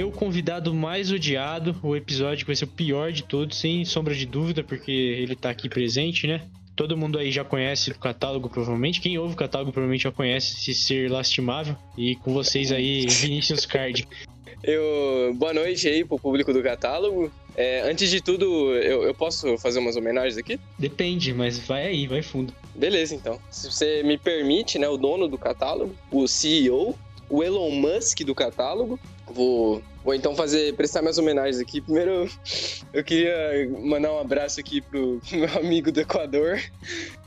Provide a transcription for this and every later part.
meu convidado mais odiado, o episódio que vai ser o pior de todos, sem sombra de dúvida, porque ele tá aqui presente, né? Todo mundo aí já conhece o catálogo, provavelmente. Quem ouve o catálogo provavelmente já conhece esse ser lastimável. E com vocês aí, Vinícius Card. Eu, boa noite aí pro público do catálogo. É, antes de tudo, eu, eu, posso fazer umas homenagens aqui? Depende, mas vai aí, vai fundo. Beleza, então. Se você me permite, né, o dono do catálogo, o CEO, o Elon Musk do catálogo, vou, vou então fazer prestar minhas homenagens aqui. Primeiro, eu queria mandar um abraço aqui pro meu amigo do Equador,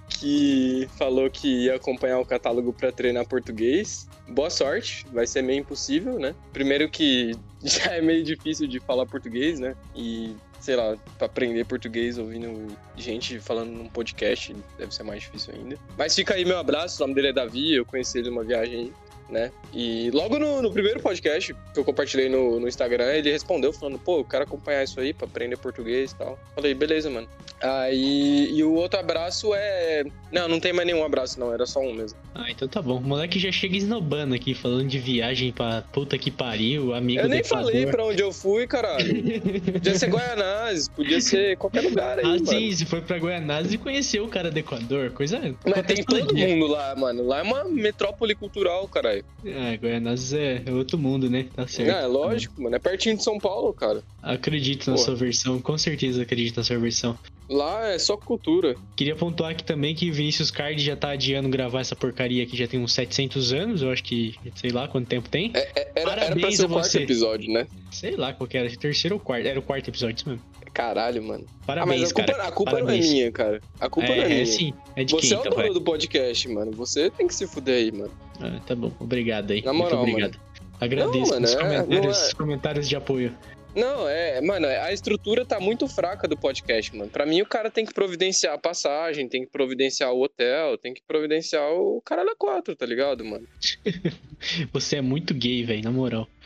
que falou que ia acompanhar o catálogo para treinar português. Boa sorte, vai ser meio impossível, né? Primeiro que já é meio difícil de falar português, né? E sei lá, pra aprender português ouvindo gente falando num podcast, deve ser mais difícil ainda. Mas fica aí meu abraço, o nome dele é Davi, eu conheci ele numa viagem né? E logo no, no, primeiro podcast que eu compartilhei no, no, Instagram, ele respondeu falando, pô, eu quero acompanhar isso aí pra aprender português e tal. Falei, beleza, mano. Aí, e o outro abraço é. Não, não tem mais nenhum abraço, não, era só um mesmo. Ah, então tá bom. O moleque já chega esnobando aqui, falando de viagem pra puta que pariu, amigo Eu nem falei pra onde eu fui, caralho. podia ser Guaianazes, podia ser qualquer lugar aí. Ah, mano. sim, se foi pra Guaianazes e conheceu o cara do Equador, coisa. Mas tem todo mundo lá, mano. Lá é uma metrópole cultural, caralho. É, Goianazes é outro mundo, né? Tá certo. É, lógico, mano. É pertinho de São Paulo, cara. Acredito na Pô. sua versão, com certeza acredito na sua versão. Lá é só cultura. Queria pontuar aqui também que Vinícius Card já tá adiando gravar essa porcaria aqui já tem uns 700 anos, eu acho que, sei lá quanto tempo tem. É, é, era, Parabéns era ser o quarto episódio, né? Sei lá qual que era, terceiro ou quarto, era o quarto episódio, isso mesmo. Caralho, mano. Parabéns, ah, mas a culpa, cara. A culpa não é minha, cara. A culpa é, não é, é minha. É sim, é de Você quem, é o então, dono do podcast, mano. Você tem que se fuder aí, mano. Ah, tá bom. Obrigado aí. Na moral, Muito obrigado. Mano. Agradeço não, mano, os é, comentários, é... comentários de apoio. Não, é, mano, a estrutura tá muito fraca do podcast, mano. Pra mim, o cara tem que providenciar a passagem, tem que providenciar o hotel, tem que providenciar o caralho a quatro, tá ligado, mano? Você é muito gay, velho, na moral.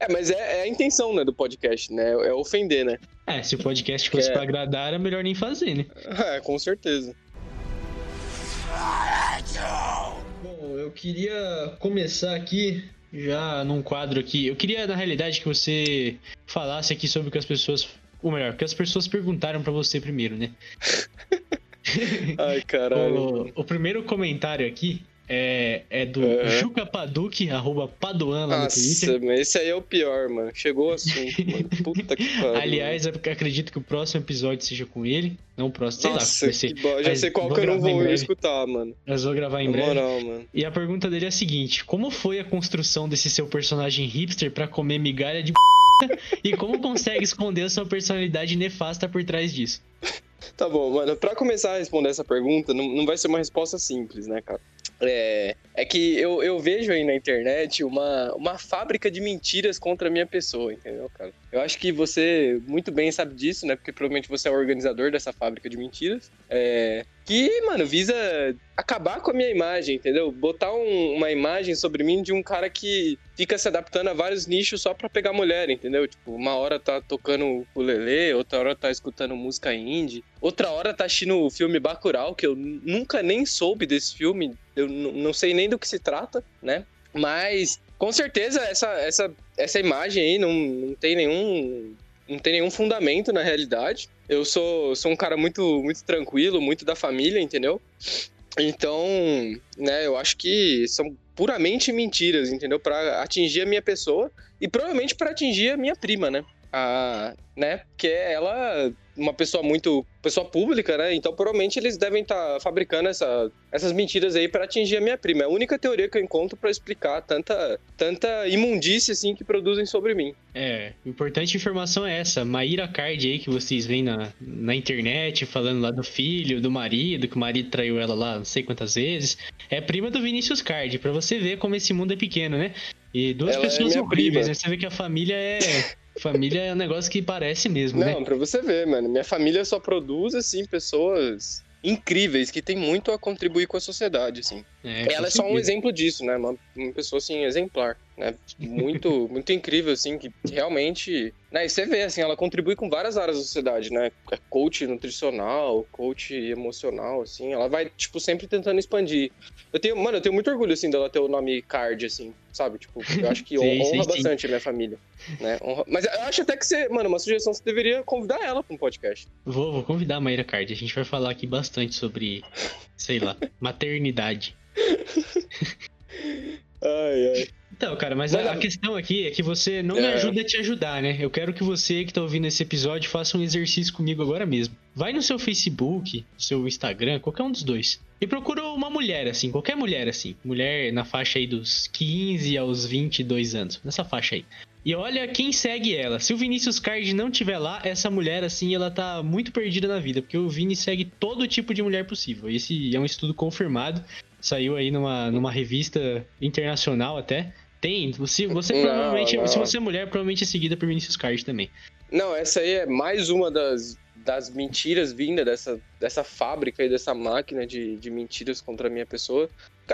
é, mas é, é, a intenção, né, do podcast, né? É ofender, né? É, se o podcast fosse é... pra agradar, era melhor nem fazer, né? É, com certeza. Bom, eu queria começar aqui já num quadro aqui. Eu queria, na realidade, que você falasse aqui sobre o que as pessoas. Ou melhor, o que as pessoas perguntaram para você primeiro, né? Ai, caralho. O, o primeiro comentário aqui é, é do uhum. Juca Paduque, arroba Paduan lá Nossa, no Twitter. Nossa, esse aí é o pior, mano. Chegou o assunto, mano. Puta que pariu. Aliás, eu acredito que o próximo episódio seja com ele. Não o próximo, sei Nossa, lá. Ser. Bom. Já sei qual que eu não vou escutar, mano. Mas vou gravar em Na breve. moral, mano. E a pergunta dele é a seguinte: Como foi a construção desse seu personagem hipster pra comer migalha de e como consegue esconder a sua personalidade nefasta por trás disso? Tá bom, mano. Pra começar a responder essa pergunta, não, não vai ser uma resposta simples, né, cara? É, é que eu, eu vejo aí na internet uma, uma fábrica de mentiras contra a minha pessoa, entendeu, cara? Eu acho que você muito bem sabe disso, né? Porque provavelmente você é o organizador dessa fábrica de mentiras. É, que, mano, visa acabar com a minha imagem, entendeu? Botar um, uma imagem sobre mim de um cara que fica se adaptando a vários nichos só pra pegar mulher, entendeu? Tipo, uma hora tá tocando ukulele, outra hora tá escutando música indie, outra hora tá assistindo o filme Bacurau, que eu nunca nem soube desse filme, eu não sei nem do que se trata, né? Mas, com certeza, essa, essa, essa imagem aí não, não tem nenhum não tem nenhum fundamento na realidade. Eu sou, sou um cara muito, muito tranquilo, muito da família, entendeu? Então, né, eu acho que são puramente mentiras, entendeu? Para atingir a minha pessoa e provavelmente para atingir a minha prima, né? A, né? Que é ela uma pessoa muito pessoa pública, né? Então provavelmente eles devem estar tá fabricando essa, essas mentiras aí para atingir a minha prima. É a única teoria que eu encontro para explicar tanta tanta imundície assim que produzem sobre mim. É, importante informação é essa. Maíra Card aí que vocês veem na, na internet falando lá do filho, do marido, que o marido traiu ela lá não sei quantas vezes, é prima do Vinícius Card, para você ver como esse mundo é pequeno, né? E duas ela é pessoas é horríveis, né? Você vê que a família é Família é um negócio que parece mesmo, Não, né? Não, pra você ver, mano. Minha família só produz, assim, pessoas incríveis que tem muito a contribuir com a sociedade, assim. É, ela é só um exemplo disso, né? Uma, uma pessoa, assim, exemplar, né? Muito, muito incrível, assim, que realmente... Né? E você vê, assim, ela contribui com várias áreas da sociedade, né? É coach nutricional, coach emocional, assim. Ela vai, tipo, sempre tentando expandir. Eu tenho, mano, eu tenho muito orgulho, assim, dela ter o nome Card, assim, sabe? Tipo, eu acho que sim, honra sim, bastante sim. a minha família, né? Honra... Mas eu acho até que você, mano, uma sugestão, você deveria convidar ela para um podcast. Vou, vou convidar a Maíra Card. A gente vai falar aqui bastante sobre, sei lá, maternidade. Ai, ai. Então, cara, mas, mas a, a, questão aqui é que você não é. me ajuda a te ajudar, né? Eu quero que você que tá ouvindo esse episódio faça um exercício comigo agora mesmo. Vai no seu Facebook, no seu Instagram, qualquer um dos dois. E procura uma mulher, assim, qualquer mulher, assim. Mulher na faixa aí dos 15 aos 22 anos. Nessa faixa aí. E olha quem segue ela. Se o Vinícius Card não tiver lá, essa mulher, assim, ela tá muito perdida na vida. Porque o Vini segue todo tipo de mulher possível. Esse é um estudo confirmado. Saiu aí numa, numa revista internacional até. Tem. Se você não, provavelmente. Não. Se você é mulher, provavelmente é seguida por Vinicius Card também. Não, essa aí é mais uma das, das mentiras vinda dessa, dessa fábrica e dessa máquina de, de mentiras contra a minha pessoa.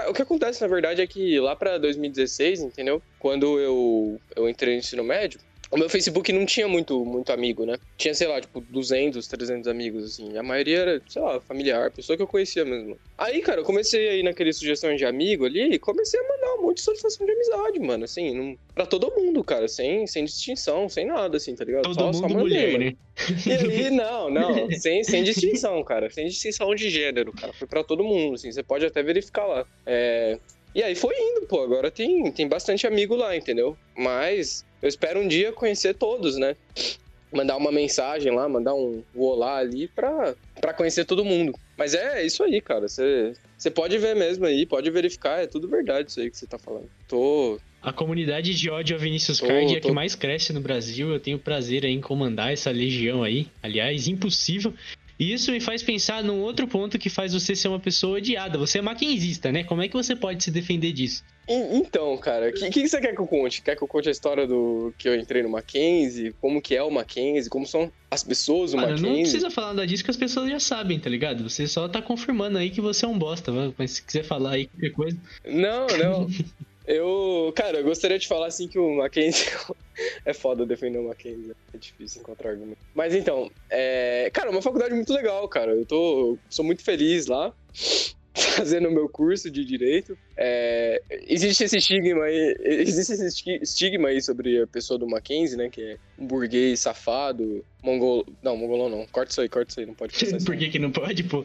O que acontece, na verdade, é que lá para 2016, entendeu? Quando eu, eu entrei no ensino médio, o meu Facebook não tinha muito, muito amigo, né? Tinha, sei lá, tipo, 200, 300 amigos, assim. A maioria era, sei lá, familiar, pessoa que eu conhecia mesmo. Aí, cara, eu comecei aí naqueles sugestões de amigo ali e comecei a mandar um monte de solicitação de amizade, mano. Assim, não... pra todo mundo, cara, sem, sem distinção, sem nada, assim, tá ligado? Todo só, mundo só mandei, mulher, mano. né? E não, não, sem, sem distinção, cara. Sem distinção de gênero, cara. Foi pra todo mundo, assim. Você pode até verificar lá. É... E aí foi indo, pô. Agora tem, tem bastante amigo lá, entendeu? Mas eu espero um dia conhecer todos, né? Mandar uma mensagem lá, mandar um, olá ali pra, pra conhecer todo mundo. Mas é isso aí, cara. Você pode ver mesmo aí, pode verificar, é tudo verdade isso aí que você tá falando. Tô, a comunidade de ódio a Vinícius Card é a que mais cresce no Brasil. Eu tenho prazer em comandar essa legião aí. Aliás, impossível. E isso me faz pensar num outro ponto que faz você ser uma pessoa odiada. Você é maquinzista, né? Como é que você pode se defender disso? Então, cara, o que, que, você quer que eu conte? Quer que eu conte a história do que eu entrei no Mackenzie? Como que é o Mackenzie? Como são as pessoas do Mackenzie? Não precisa falar nada disso que as pessoas já sabem, tá ligado? Você só tá confirmando aí que você é um bosta, mas se quiser falar aí qualquer coisa... Não, não. Eu, cara, eu gostaria de falar assim que o Mackenzie é foda defender o Mackenzie. É difícil encontrar argumento. Mas então, é... cara, uma faculdade muito legal, cara. Eu tô, sou muito feliz lá fazendo o meu curso de direito. É... existe esse estigma aí, existe esse estigma aí sobre a pessoa do Mackenzie, né, que é um burguês safado, mongol, não, mongolão não. Corta isso aí, corta isso aí, não pode passar isso. Por que que não pode, pô?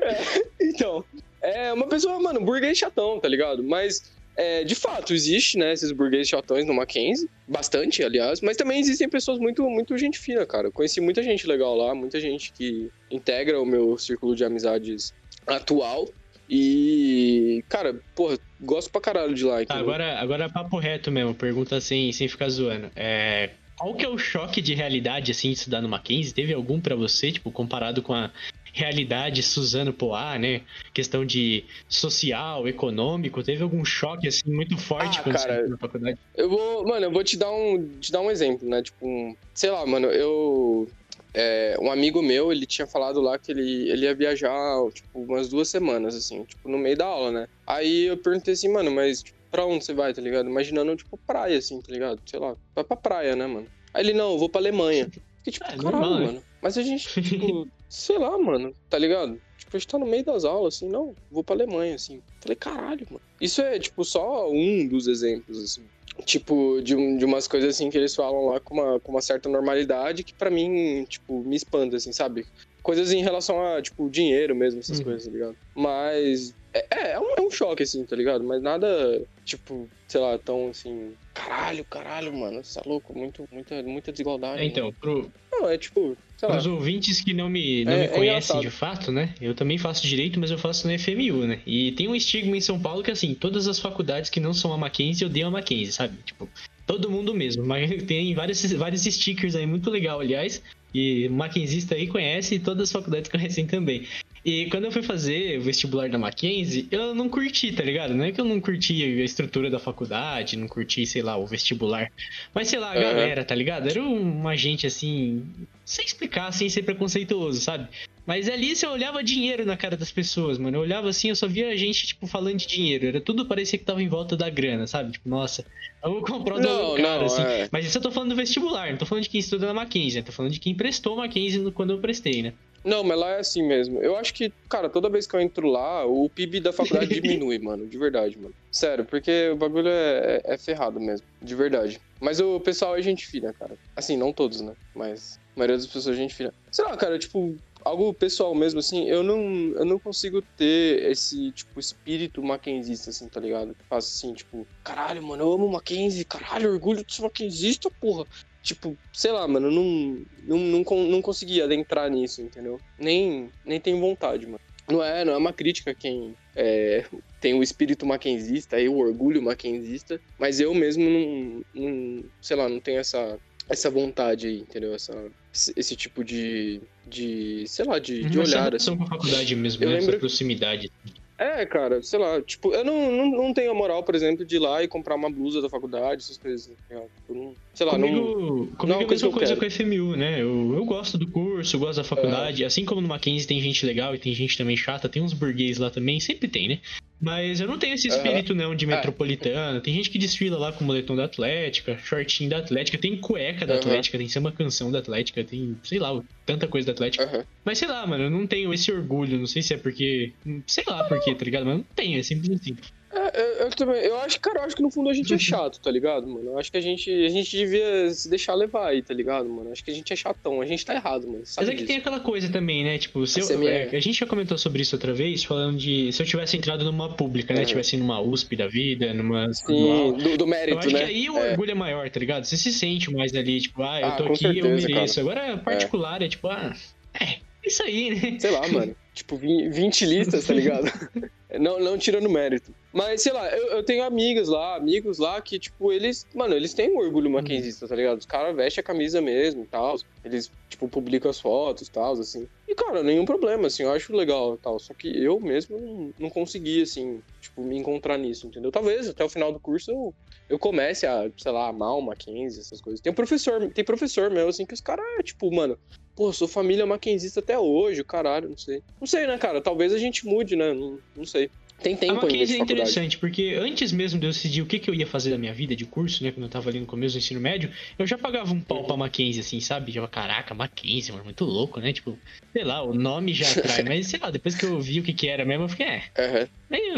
é, então, é uma pessoa, mano, burguês chatão, tá ligado? Mas, é, de fato, existe, né, esses burgueses chatões no Mackenzie. Bastante, aliás. Mas também existem pessoas muito, muito gente fina, cara. Eu conheci muita gente legal lá, muita gente que integra o meu círculo de amizades atual. E, cara, porra, gosto pra caralho de lá. Tá, agora, agora papo reto mesmo, pergunta assim, sem ficar zoando. É, qual que é o choque de realidade, assim, de estudar no Mackenzie? Teve algum para você, tipo, comparado com a realidade Suzano Poá, né? Questão de social, econômico, teve algum choque assim muito forte ah, quando cara, você na faculdade? Eu vou, mano, eu vou te dar um, te dar um exemplo, né? Tipo, um, sei lá, mano, eu é, um amigo meu, ele tinha falado lá que ele, ele ia viajar, tipo, umas duas semanas, assim, tipo, no meio da aula, né? Aí eu perguntei assim, mano, mas tipo, pra onde você vai, tá ligado? Imaginando, tipo, praia, assim, tá ligado? Sei lá, vai pra praia, né, mano? Aí ele, não, eu vou pra Alemanha. Fiquei tipo, é, caralho, né? mano. Mas a gente, tipo, sei lá, mano, tá ligado? Tipo, a gente tá no meio das aulas, assim, não, vou pra Alemanha, assim. Falei, caralho, mano. Isso é, tipo, só um dos exemplos, assim. Tipo, de, um, de umas coisas, assim, que eles falam lá com uma, com uma certa normalidade que para mim, tipo, me espanta, assim, sabe? Coisas em relação a, tipo, dinheiro mesmo, essas uhum. coisas, tá ligado? Mas é, é, é, um, é um choque, assim, tá ligado? Mas nada, tipo, sei lá, tão assim. Caralho, caralho, mano, você tá louco? Muito, muita, muita desigualdade. É, então, pro. Não, é tipo. Para os ouvintes que não me, não é, me é conhecem de fato, né? Eu também faço direito, mas eu faço na FMU, né? E tem um estigma em São Paulo que, assim, todas as faculdades que não são a Mackenzie odeiam a Mackenzie, sabe? Tipo, todo mundo mesmo. Mas tem vários, vários stickers aí, muito legal, aliás. E o Mackenzista aí conhece e todas as faculdades conhecem também. E quando eu fui fazer o vestibular da Mackenzie, eu não curti, tá ligado? Não é que eu não curti a estrutura da faculdade, não curti, sei lá, o vestibular. Mas sei lá, a galera, tá ligado? Era uma gente assim. Sem explicar, sem ser preconceituoso, sabe? Mas ali você olhava dinheiro na cara das pessoas, mano. Eu olhava assim, eu só via gente, tipo, falando de dinheiro. Era tudo parecia que tava em volta da grana, sabe? Tipo, nossa, eu vou comprar o não, cara, não, assim. É... Mas isso eu tô falando do vestibular, não tô falando de quem estuda na Mackenzie, né? Tô falando de quem prestou Mackenzie quando eu prestei, né? Não, mas lá é assim mesmo. Eu acho que, cara, toda vez que eu entro lá, o PIB da faculdade diminui, mano. De verdade, mano. Sério, porque o bagulho é, é, ferrado mesmo. De verdade. Mas o pessoal é gente fina, cara. Assim, não todos, né? Mas a maioria das pessoas é gente fina. Sei lá, cara, tipo, algo pessoal mesmo, assim, eu não, eu não consigo ter esse, tipo, espírito mackenzista, assim, tá ligado? Que assim, tipo, caralho, mano, eu amo Mackenzie, caralho, orgulho de ser mackenzista, porra. Tipo, sei lá, mano, não, não, não, não consegui adentrar nisso, entendeu? Nem, nem tenho vontade, mano. Não é, não é uma crítica quem é, tem o espírito mackenzista e o orgulho mackenzista, mas eu mesmo não, não, sei lá, não tenho essa, essa vontade aí, entendeu? Essa, esse tipo de, de sei lá, de, de olhar. Assim. com a faculdade mesmo, eu né? lembro... essa proximidade. É, cara, sei lá, tipo, eu não, não, não tenho a moral, por exemplo, de ir lá e comprar uma blusa da faculdade, essas coisas. Né? Não, sei lá, comigo, não. Comigo é a mesma coisa com a FMU, né? Eu, eu gosto do curso, eu gosto da faculdade. É. Assim como no Mackenzie tem gente legal e tem gente também chata, tem uns burguês lá também, sempre tem, né? Mas eu não tenho esse espírito, uhum. não, de é. metropolitana. Tem gente que desfila lá com o moletom da Atlética, shortinho da Atlética, tem cueca da uhum. Atlética, tem uma canção da Atlética, tem, sei lá, tanta coisa da Atlética. Uhum. Mas sei lá, mano, eu não tenho esse orgulho, não sei se é porque. Sei lá por quê, tá ligado? Mas não tenho, é simples assim. É, eu, eu, também. Eu acho, cara, eu acho que no fundo a gente é chato, tá ligado, mano? Eu acho que a gente, a gente devia se deixar levar aí, tá ligado, mano? Eu acho que a gente é chatão, a gente tá errado, mano. Mas é que tem aquela coisa também, né? Tipo, se eu, é, a gente já comentou sobre isso outra vez, falando de se eu tivesse entrado numa pública, né? É. Tivesse numa USP da vida, numa. Sim, do, do, mérito, eu acho né? que aí o é. orgulho é maior, tá ligado? Você se sente mais ali, tipo, ah, eu ah, tô aqui, certeza, eu mereço. Cara. Agora, particular, é. é tipo, ah, é, isso aí, né? Sei lá, mano. tipo, 20 listas, tá ligado? não, não tirando mérito. Mas, sei lá, eu, eu, tenho amigas lá, amigos lá que, tipo, eles, mano, eles têm um orgulho maquinzista, tá ligado? Os caras vestem a camisa mesmo e tal. Eles, tipo, publicam as fotos e tal, assim. E, cara, nenhum problema, assim, eu acho legal e tal. Só que eu mesmo não, não consegui, assim, tipo, me encontrar nisso, entendeu? Talvez até o final do curso eu, eu comece a, sei lá, amar o Mackenzie, essas coisas. Tem um professor, tem professor meu, assim, que os caras, tipo, mano, pô, sou família mackenzista até hoje, caralho, não sei. Não sei, né, cara? Talvez a gente mude, né? Não, não sei. Tem tempo ainda de é interessante, porque antes mesmo de eu decidir o que, que eu ia fazer da minha vida de curso, né, quando eu tava ali no começo do ensino médio, eu já pagava um pau uhum. pra Mackenzie, assim, sabe? Já, caraca, Mackenzie, mano, muito louco, né? Tipo, sei lá, o nome já atrai, mas sei lá, depois que eu vi o que que era mesmo, eu fiquei, é, uhum. meio,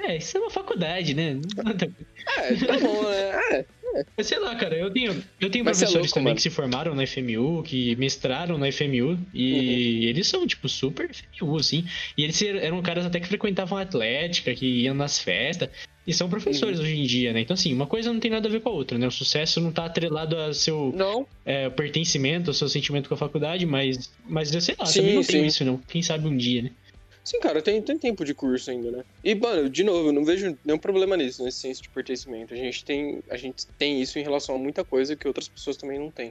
é, isso é uma faculdade, né? É, tá bom, né? É. Mas sei lá, cara, eu tenho, eu tenho professores é louco, também mano. que se formaram na FMU, que mestraram na FMU, e uhum. eles são, tipo, super FMU, assim. E eles eram caras até que frequentavam a Atlética, que iam nas festas. E são professores uhum. hoje em dia, né? Então, assim, uma coisa não tem nada a ver com a outra, né? O sucesso não tá atrelado a seu não. É, pertencimento, ao seu sentimento com a faculdade, mas, mas eu sei lá, sim, também não sim. tenho isso, não. Quem sabe um dia, né? Sim, cara, tem, tem tempo de curso ainda, né? E, mano, de novo, eu não vejo nenhum problema nisso, nesse senso de pertencimento. A gente tem, a gente tem isso em relação a muita coisa que outras pessoas também não têm.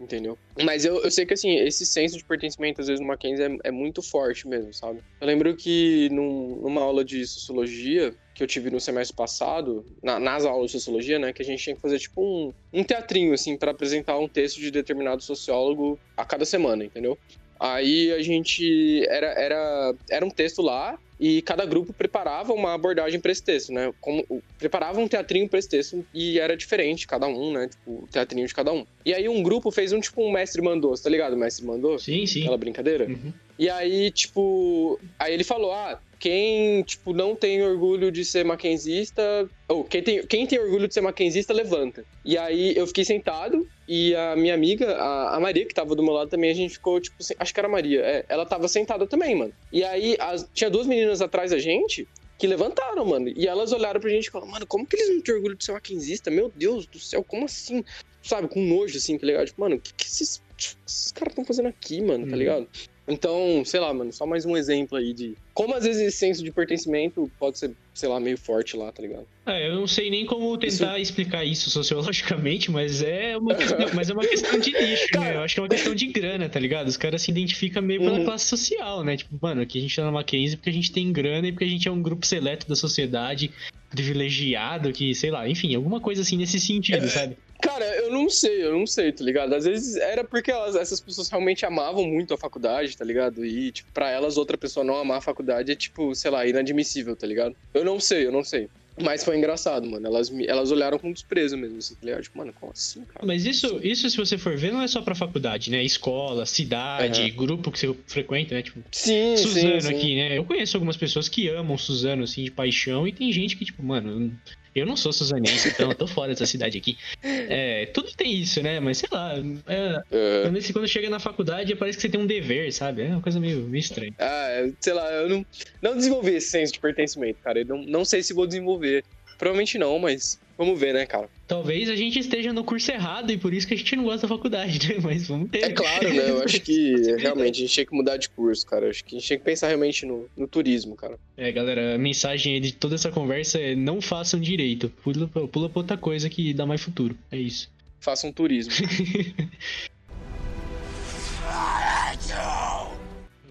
Entendeu? Mas eu, eu sei que, assim, esse senso de pertencimento, às vezes, no Mackenzie é, é muito forte mesmo, sabe? Eu lembro que num, numa aula de sociologia, que eu tive no semestre passado, na, nas aulas de sociologia, né, que a gente tinha que fazer tipo um, um teatrinho, assim, para apresentar um texto de determinado sociólogo a cada semana, entendeu? Aí a gente. Era, era, era um texto lá e cada grupo preparava uma abordagem para esse texto, né? Como, preparava um teatrinho para esse texto e era diferente, cada um, né? Tipo, o teatrinho de cada um. E aí um grupo fez um tipo um mestre mandou, tá ligado? O mestre mandou? Sim, sim. Aquela brincadeira. Uhum. E aí, tipo. Aí ele falou: ah, quem, tipo, não tem orgulho de ser maquenzista, ou quem tem, quem tem orgulho de ser maquenzista, levanta. E aí eu fiquei sentado e a minha amiga, a, a Maria, que tava do meu lado também, a gente ficou, tipo, acho que era a Maria, é, ela tava sentada também, mano. E aí as, tinha duas meninas atrás da gente que levantaram, mano. E elas olharam pra gente e falaram, mano, como que eles não têm orgulho de ser maquenzista? Meu Deus do céu, como assim? Sabe, com nojo, assim, tá ligado? Tipo, mano, o que, que esses, esses caras estão fazendo aqui, mano, tá uhum. ligado? Então, sei lá, mano, só mais um exemplo aí de como às vezes esse senso de pertencimento pode ser, sei lá, meio forte lá, tá ligado? É, eu não sei nem como tentar isso... explicar isso sociologicamente, mas é uma questão, mas é uma questão de nicho, né? Eu acho que é uma questão de grana, tá ligado? Os caras se identificam meio pela uhum. classe social, né? Tipo, mano, aqui a gente tá na Mackenzie porque a gente tem grana e porque a gente é um grupo seleto da sociedade privilegiado que, sei lá, enfim, alguma coisa assim nesse sentido, é, sabe? Cara, eu não sei, eu não sei, tá ligado? Às vezes era porque elas, essas pessoas realmente amavam muito a faculdade, tá ligado? E, tipo, pra elas outra pessoa não amar a faculdade é, tipo, sei lá, inadmissível, tá ligado? Eu não sei, eu não sei. Mas foi engraçado, mano. Elas, elas olharam com desprezo mesmo, assim, tá ligado? Tipo, mano, como assim, cara? Mas isso, isso, se você for ver, não é só pra faculdade, né? Escola, cidade, grupo que você frequenta, né? Tipo, sim, Suzano sim, aqui, sim. né? Eu conheço algumas pessoas que amam Suzano, assim, de paixão, e tem gente que, tipo, mano, eu não sou suzanense, então eu tô fora dessa cidade aqui. É, tudo tem isso, né? Mas sei lá, é, é. Quando, quando chega na faculdade parece que você tem um dever, sabe? É uma coisa meio, meio estranha. Ah, é, sei lá, eu não, não desenvolvi esse senso de pertencimento, cara. Eu não, não sei se vou desenvolver. Provavelmente não, mas vamos ver, né, cara? Talvez a gente esteja no curso errado e por isso que a gente não gosta da faculdade, né? Mas vamos ter. É claro, né? Eu acho que realmente a gente tinha que mudar de curso, cara. Eu acho que a gente tinha que pensar realmente no, no turismo, cara. É, galera, a mensagem de toda essa conversa é não façam direito. Pula, pula pra outra coisa que dá mais futuro. É isso. Façam turismo.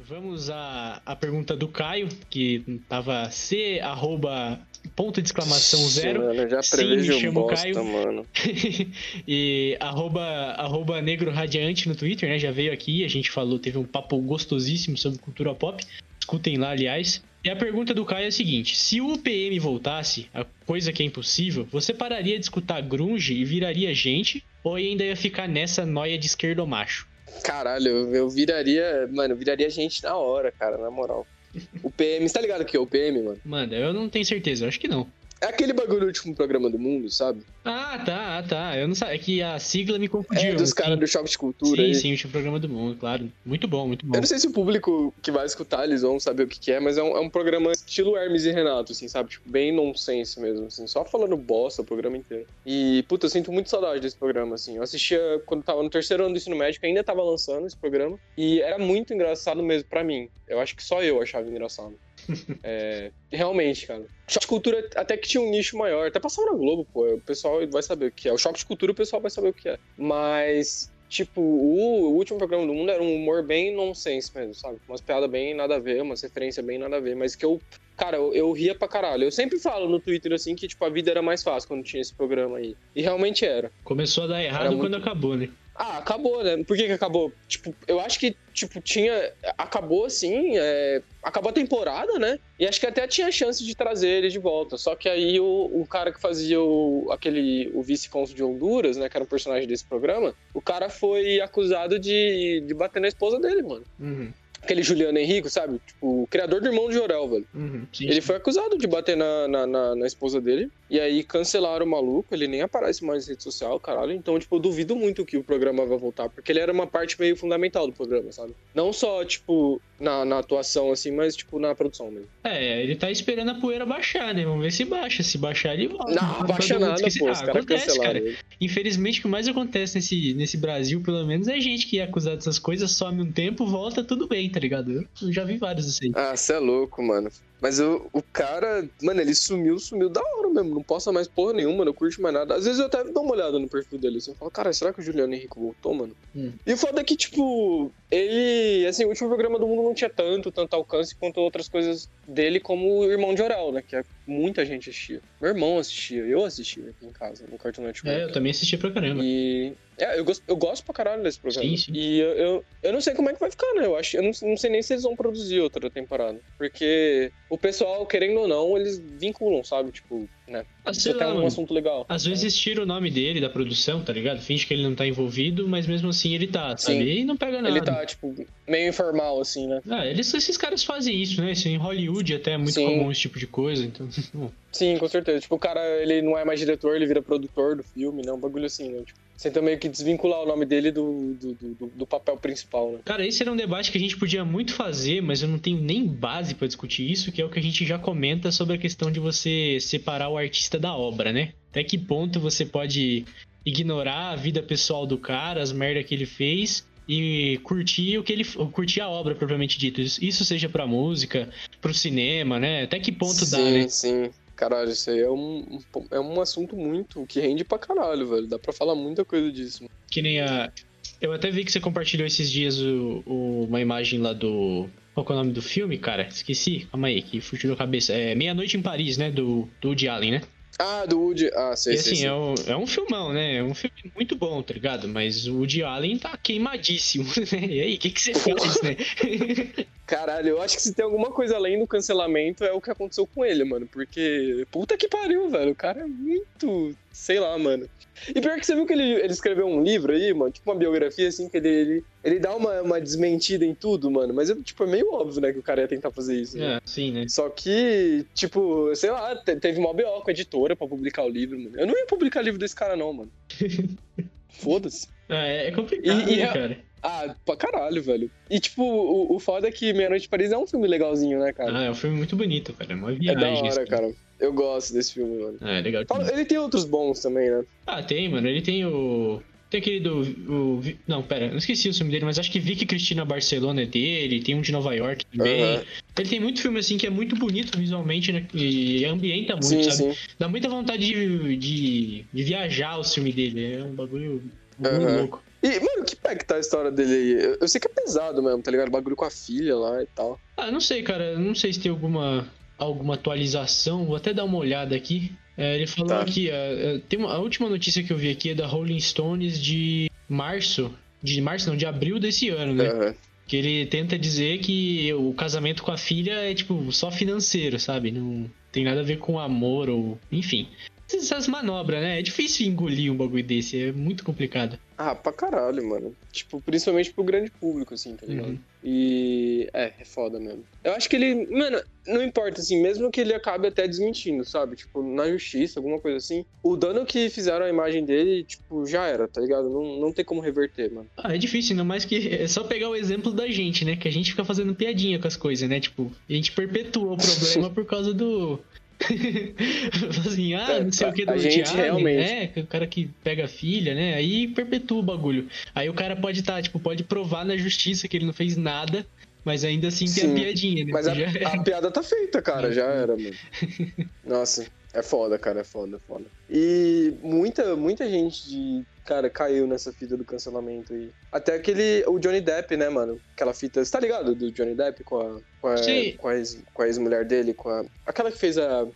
Vamos à, à pergunta do Caio, que tava C, arroba, ponto de exclamação zero. Mano, já Sim, me chamo bosta, Caio. mano. e arroba, arroba negro radiante no Twitter, né? Já veio aqui, a gente falou, teve um papo gostosíssimo sobre cultura pop. Escutem lá, aliás. E a pergunta do Caio é a seguinte: se o PM voltasse, a coisa que é impossível, você pararia de escutar grunge e viraria gente? Ou ainda ia ficar nessa noia de esquerdo macho? Caralho, eu, eu viraria. Mano, eu viraria gente na hora, cara, na moral. O PM, você tá ligado que é o PM, mano? Mano, eu não tenho certeza, eu acho que não. É aquele bagulho do último programa do mundo, sabe? Ah, tá, tá. Eu não sabia. É que a sigla me confundiu. É dos caras do Choque de Cultura. Sim, aí. sim, o último programa do mundo, claro. Muito bom, muito bom. Eu não sei se o público que vai escutar, eles vão saber o que, que é, mas é um, é um programa estilo Hermes e Renato, assim, sabe? Tipo, bem nonsense mesmo, assim. Só falando bosta o programa inteiro. E, puta, eu sinto muito saudade desse programa, assim. Eu assistia quando tava no terceiro ano do ensino médio, ainda tava lançando esse programa. E era muito engraçado mesmo pra mim. Eu acho que só eu achava engraçado. É, realmente, cara. Choque de cultura até que tinha um nicho maior. Até passava na Globo, pô. O pessoal vai saber o que é. O choque de cultura, o pessoal vai saber o que é. Mas, tipo, o, o último programa do mundo era um humor bem nonsense mesmo, sabe? Umas piadas bem nada a ver, umas referências bem nada a ver. Mas que eu. Cara, eu, eu ria pra caralho. Eu sempre falo no Twitter assim que, tipo, a vida era mais fácil quando tinha esse programa aí. E realmente era. Começou a dar errado quando acabou, né? Ah, acabou, né? Por que, que acabou? Tipo, eu acho que, tipo, tinha. Acabou assim. É... Acabou a temporada, né? E acho que até tinha chance de trazer ele de volta. Só que aí o, o cara que fazia o, aquele. O vice-cônsul de Honduras, né? Que era um personagem desse programa, o cara foi acusado de, de bater na esposa dele, mano. Uhum. Aquele Juliano Henrico, sabe? Tipo, o criador do Irmão de Jorel, velho. Uhum, sim, Ele sim. foi acusado de bater na, na, na, na esposa dele. E aí cancelaram o maluco. Ele nem aparece mais em rede social, caralho. Então, tipo, eu duvido muito que o programa vai voltar. Porque ele era uma parte meio fundamental do programa, sabe? Não só, tipo, na, na atuação, assim, mas, tipo, na produção mesmo. É, ele tá esperando a poeira baixar, né? Vamos ver se baixa. Se baixar, ele volta. Não, Todo baixa nada, esquece- pô. Ah, acontece, cara. ele. Infelizmente, o que mais acontece nesse, nesse Brasil, pelo menos, é gente que é acusada dessas coisas, some um tempo, volta, tudo bem, tá ligado? Eu já vi vários assim. Ah, você é louco, mano. Mas o, o cara, mano, ele sumiu, sumiu da hora mesmo. Não posta mais porra nenhuma, não curte mais nada. Às vezes eu até dou uma olhada no perfil dele assim. Eu falo, cara, será que o Juliano Henrique voltou, mano? Hum. E o foda é que, tipo, ele. Assim, o último programa do mundo não tinha tanto, tanto alcance quanto outras coisas dele, como o Irmão de Oral, né? Que é, muita gente assistia. Meu irmão assistia, eu assistia aqui em casa, no Cartoon Network. É, eu também assisti pra caramba. E. É, eu gosto, eu gosto pra caralho desse programa. Sim, sim. E eu, eu, eu não sei como é que vai ficar, né? Eu acho. Eu não, não sei nem se eles vão produzir outra temporada. Porque o pessoal, querendo ou não, eles vinculam, sabe? Tipo, né? Ah, sei lá, um assunto legal. Às vezes tira o nome dele da produção, tá ligado? Finge que ele não tá envolvido, mas mesmo assim ele tá, sabe? Sim. E não pega nada. Ele tá, tipo, meio informal, assim, né? Ah, eles, esses caras fazem isso, né? Isso em Hollywood até é muito Sim. comum esse tipo de coisa, então. Sim, com certeza. Tipo, o cara, ele não é mais diretor, ele vira produtor do filme, né? Um bagulho assim, né? Tipo, você tenta meio que desvincular o nome dele do, do, do, do papel principal, né? Cara, esse era um debate que a gente podia muito fazer, mas eu não tenho nem base pra discutir isso, que é o que a gente já comenta sobre a questão de você separar o artista da obra, né? Até que ponto você pode ignorar a vida pessoal do cara, as merda que ele fez e curtir o que ele curtir a obra propriamente dito. Isso- seja pra música, pro cinema, né? Até que ponto sim, dá, né? sim. Caralho, isso aí é um, é um assunto muito que rende pra caralho, velho. Dá pra falar muita coisa disso. mano. Que nem a. Eu até vi que você compartilhou esses dias o, o- uma imagem lá do. Qual é o nome do filme, cara? Esqueci. Calma aí, que fugiu da cabeça. É Meia-Noite em Paris, né? Do, do Woody Allen, né? Ah, do Woody. Ah, sei, e sei, assim, sei. É, um, é um filmão, né? É um filme muito bom, tá ligado? Mas o Woody Allen tá queimadíssimo, né? E aí, o que, que você faz, né? Caralho, eu acho que se tem alguma coisa além do cancelamento é o que aconteceu com ele, mano. Porque. Puta que pariu, velho. O cara é muito. Sei lá, mano. E pior que você viu que ele, ele escreveu um livro aí, mano, tipo uma biografia, assim, que ele, ele, ele dá uma, uma desmentida em tudo, mano. Mas, tipo, é meio óbvio, né, que o cara ia tentar fazer isso. Né? É, sim, né? Só que, tipo, sei lá, te- teve uma BO com a editora pra publicar o livro, mano. Eu não ia publicar livro desse cara, não, mano. Foda-se. Ah, é é complicado, E- e né, cara? Ah, pra caralho, velho. E, tipo, o, o foda é que Meia Noite em Paris é um filme legalzinho, né, cara? Ah, é um filme muito bonito, cara. É uma é viagem. da esse hora, filme. cara. Eu gosto desse filme, mano. Ah, é legal. Ele tem outros bons também, né? Ah, tem, mano. Ele tem o. Tem aquele do. O... Não, pera, não esqueci o filme dele, mas acho que Vicky Cristina Barcelona é dele. Tem um de Nova York também. Aham. Ele tem muito filme assim que é muito bonito visualmente, né? E ambienta muito, Sim, sabe? sim. Dá muita vontade de, de, de viajar o filme dele. É um bagulho muito Aham. louco. E, mano, que pé que tá a história dele aí? Eu, eu sei que é pesado mesmo, tá ligado? O bagulho com a filha lá e tal. Ah, não sei, cara. Não sei se tem alguma, alguma atualização. Vou até dar uma olhada aqui. É, ele falou Tá. aqui, é, tem uma, a última notícia que eu vi aqui é da Rolling Stones de março. De março, não, de abril desse ano, né? Aham. Que ele tenta dizer que o casamento com a filha é, tipo, só financeiro, sabe? Não tem nada a ver com amor ou. Enfim. Essas manobras, né? É difícil engolir um bagulho desse, é muito complicado. Ah, pra caralho, mano. Tipo, principalmente pro grande público, assim, tá ligado? Uhum. E. É, é foda mesmo. Eu acho que ele. Mano, não importa, assim, mesmo que ele acabe até desmentindo, sabe? Tipo, na justiça, alguma coisa assim. O dano que fizeram à imagem dele, tipo, já era, tá ligado? Não, não tem como reverter, mano. Ah, é difícil, ainda mais que é só pegar o exemplo da gente, né? Que a gente fica fazendo piadinha com as coisas, né? Tipo, a gente perpetua o problema por causa do. assim, ah, É, não sei o que do a gente realmente. né? que O cara que pega a filha, né? Aí perpetua o bagulho. Aí o cara pode estar, tipo, pode provar na justiça que ele não fez nada, mas ainda assim tem Sim, a piadinha, né? Mas a, é. a piada tá feita, cara, já era, mano. Nossa, é foda, cara, é foda, é foda. E muita, muita gente de. Cara, caiu nessa fita do cancelamento aí. Até aquele. O Johnny Depp, né, mano? Aquela fita. Você tá ligado do Johnny Depp com a. Com a, Sim. com a, ex, com a ex-mulher dele, com a. Aquela que fez a.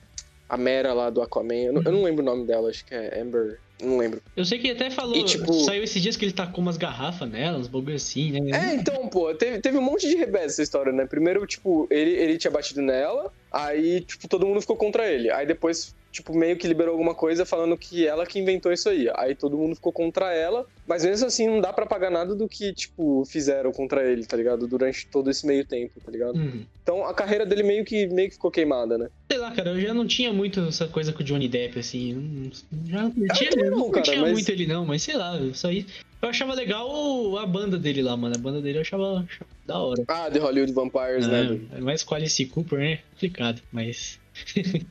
A Mera lá do Aquaman. Eu não, eu não lembro o nome dela, acho que é Amber. Não lembro. Eu sei que ele até falou, E, tipo- saiu esses dias que ele tacou umas garrafas nela, uns bagulho assim, né? É, então, pô, teve, teve um monte de revés essa história, né? Primeiro, tipo, ele, ele tinha batido nela, aí, tipo, todo mundo ficou contra ele. Aí depois, tipo, meio que liberou alguma coisa falando que ela que inventou isso aí. Aí todo mundo ficou contra ela, mas mesmo assim não dá pra pagar nada do que, tipo, fizeram contra ele, tá ligado? Durante todo esse meio tempo, tá ligado? Uhum. Então a carreira dele meio que, meio que ficou queimada, né? Sei lá, cara, eu já não tinha muito essa coisa com o Johnny Depp, assim. Já não curtia, também não não, cara, curtia mas- muito ele, não, mas sei lá, eu saí. Eu achava legal a banda dele lá, mano. A banda dele eu achava, achava da hora. Ah, The Hollywood Vampires, né? É, mas com Alice Cooper, né? Complicado, mas.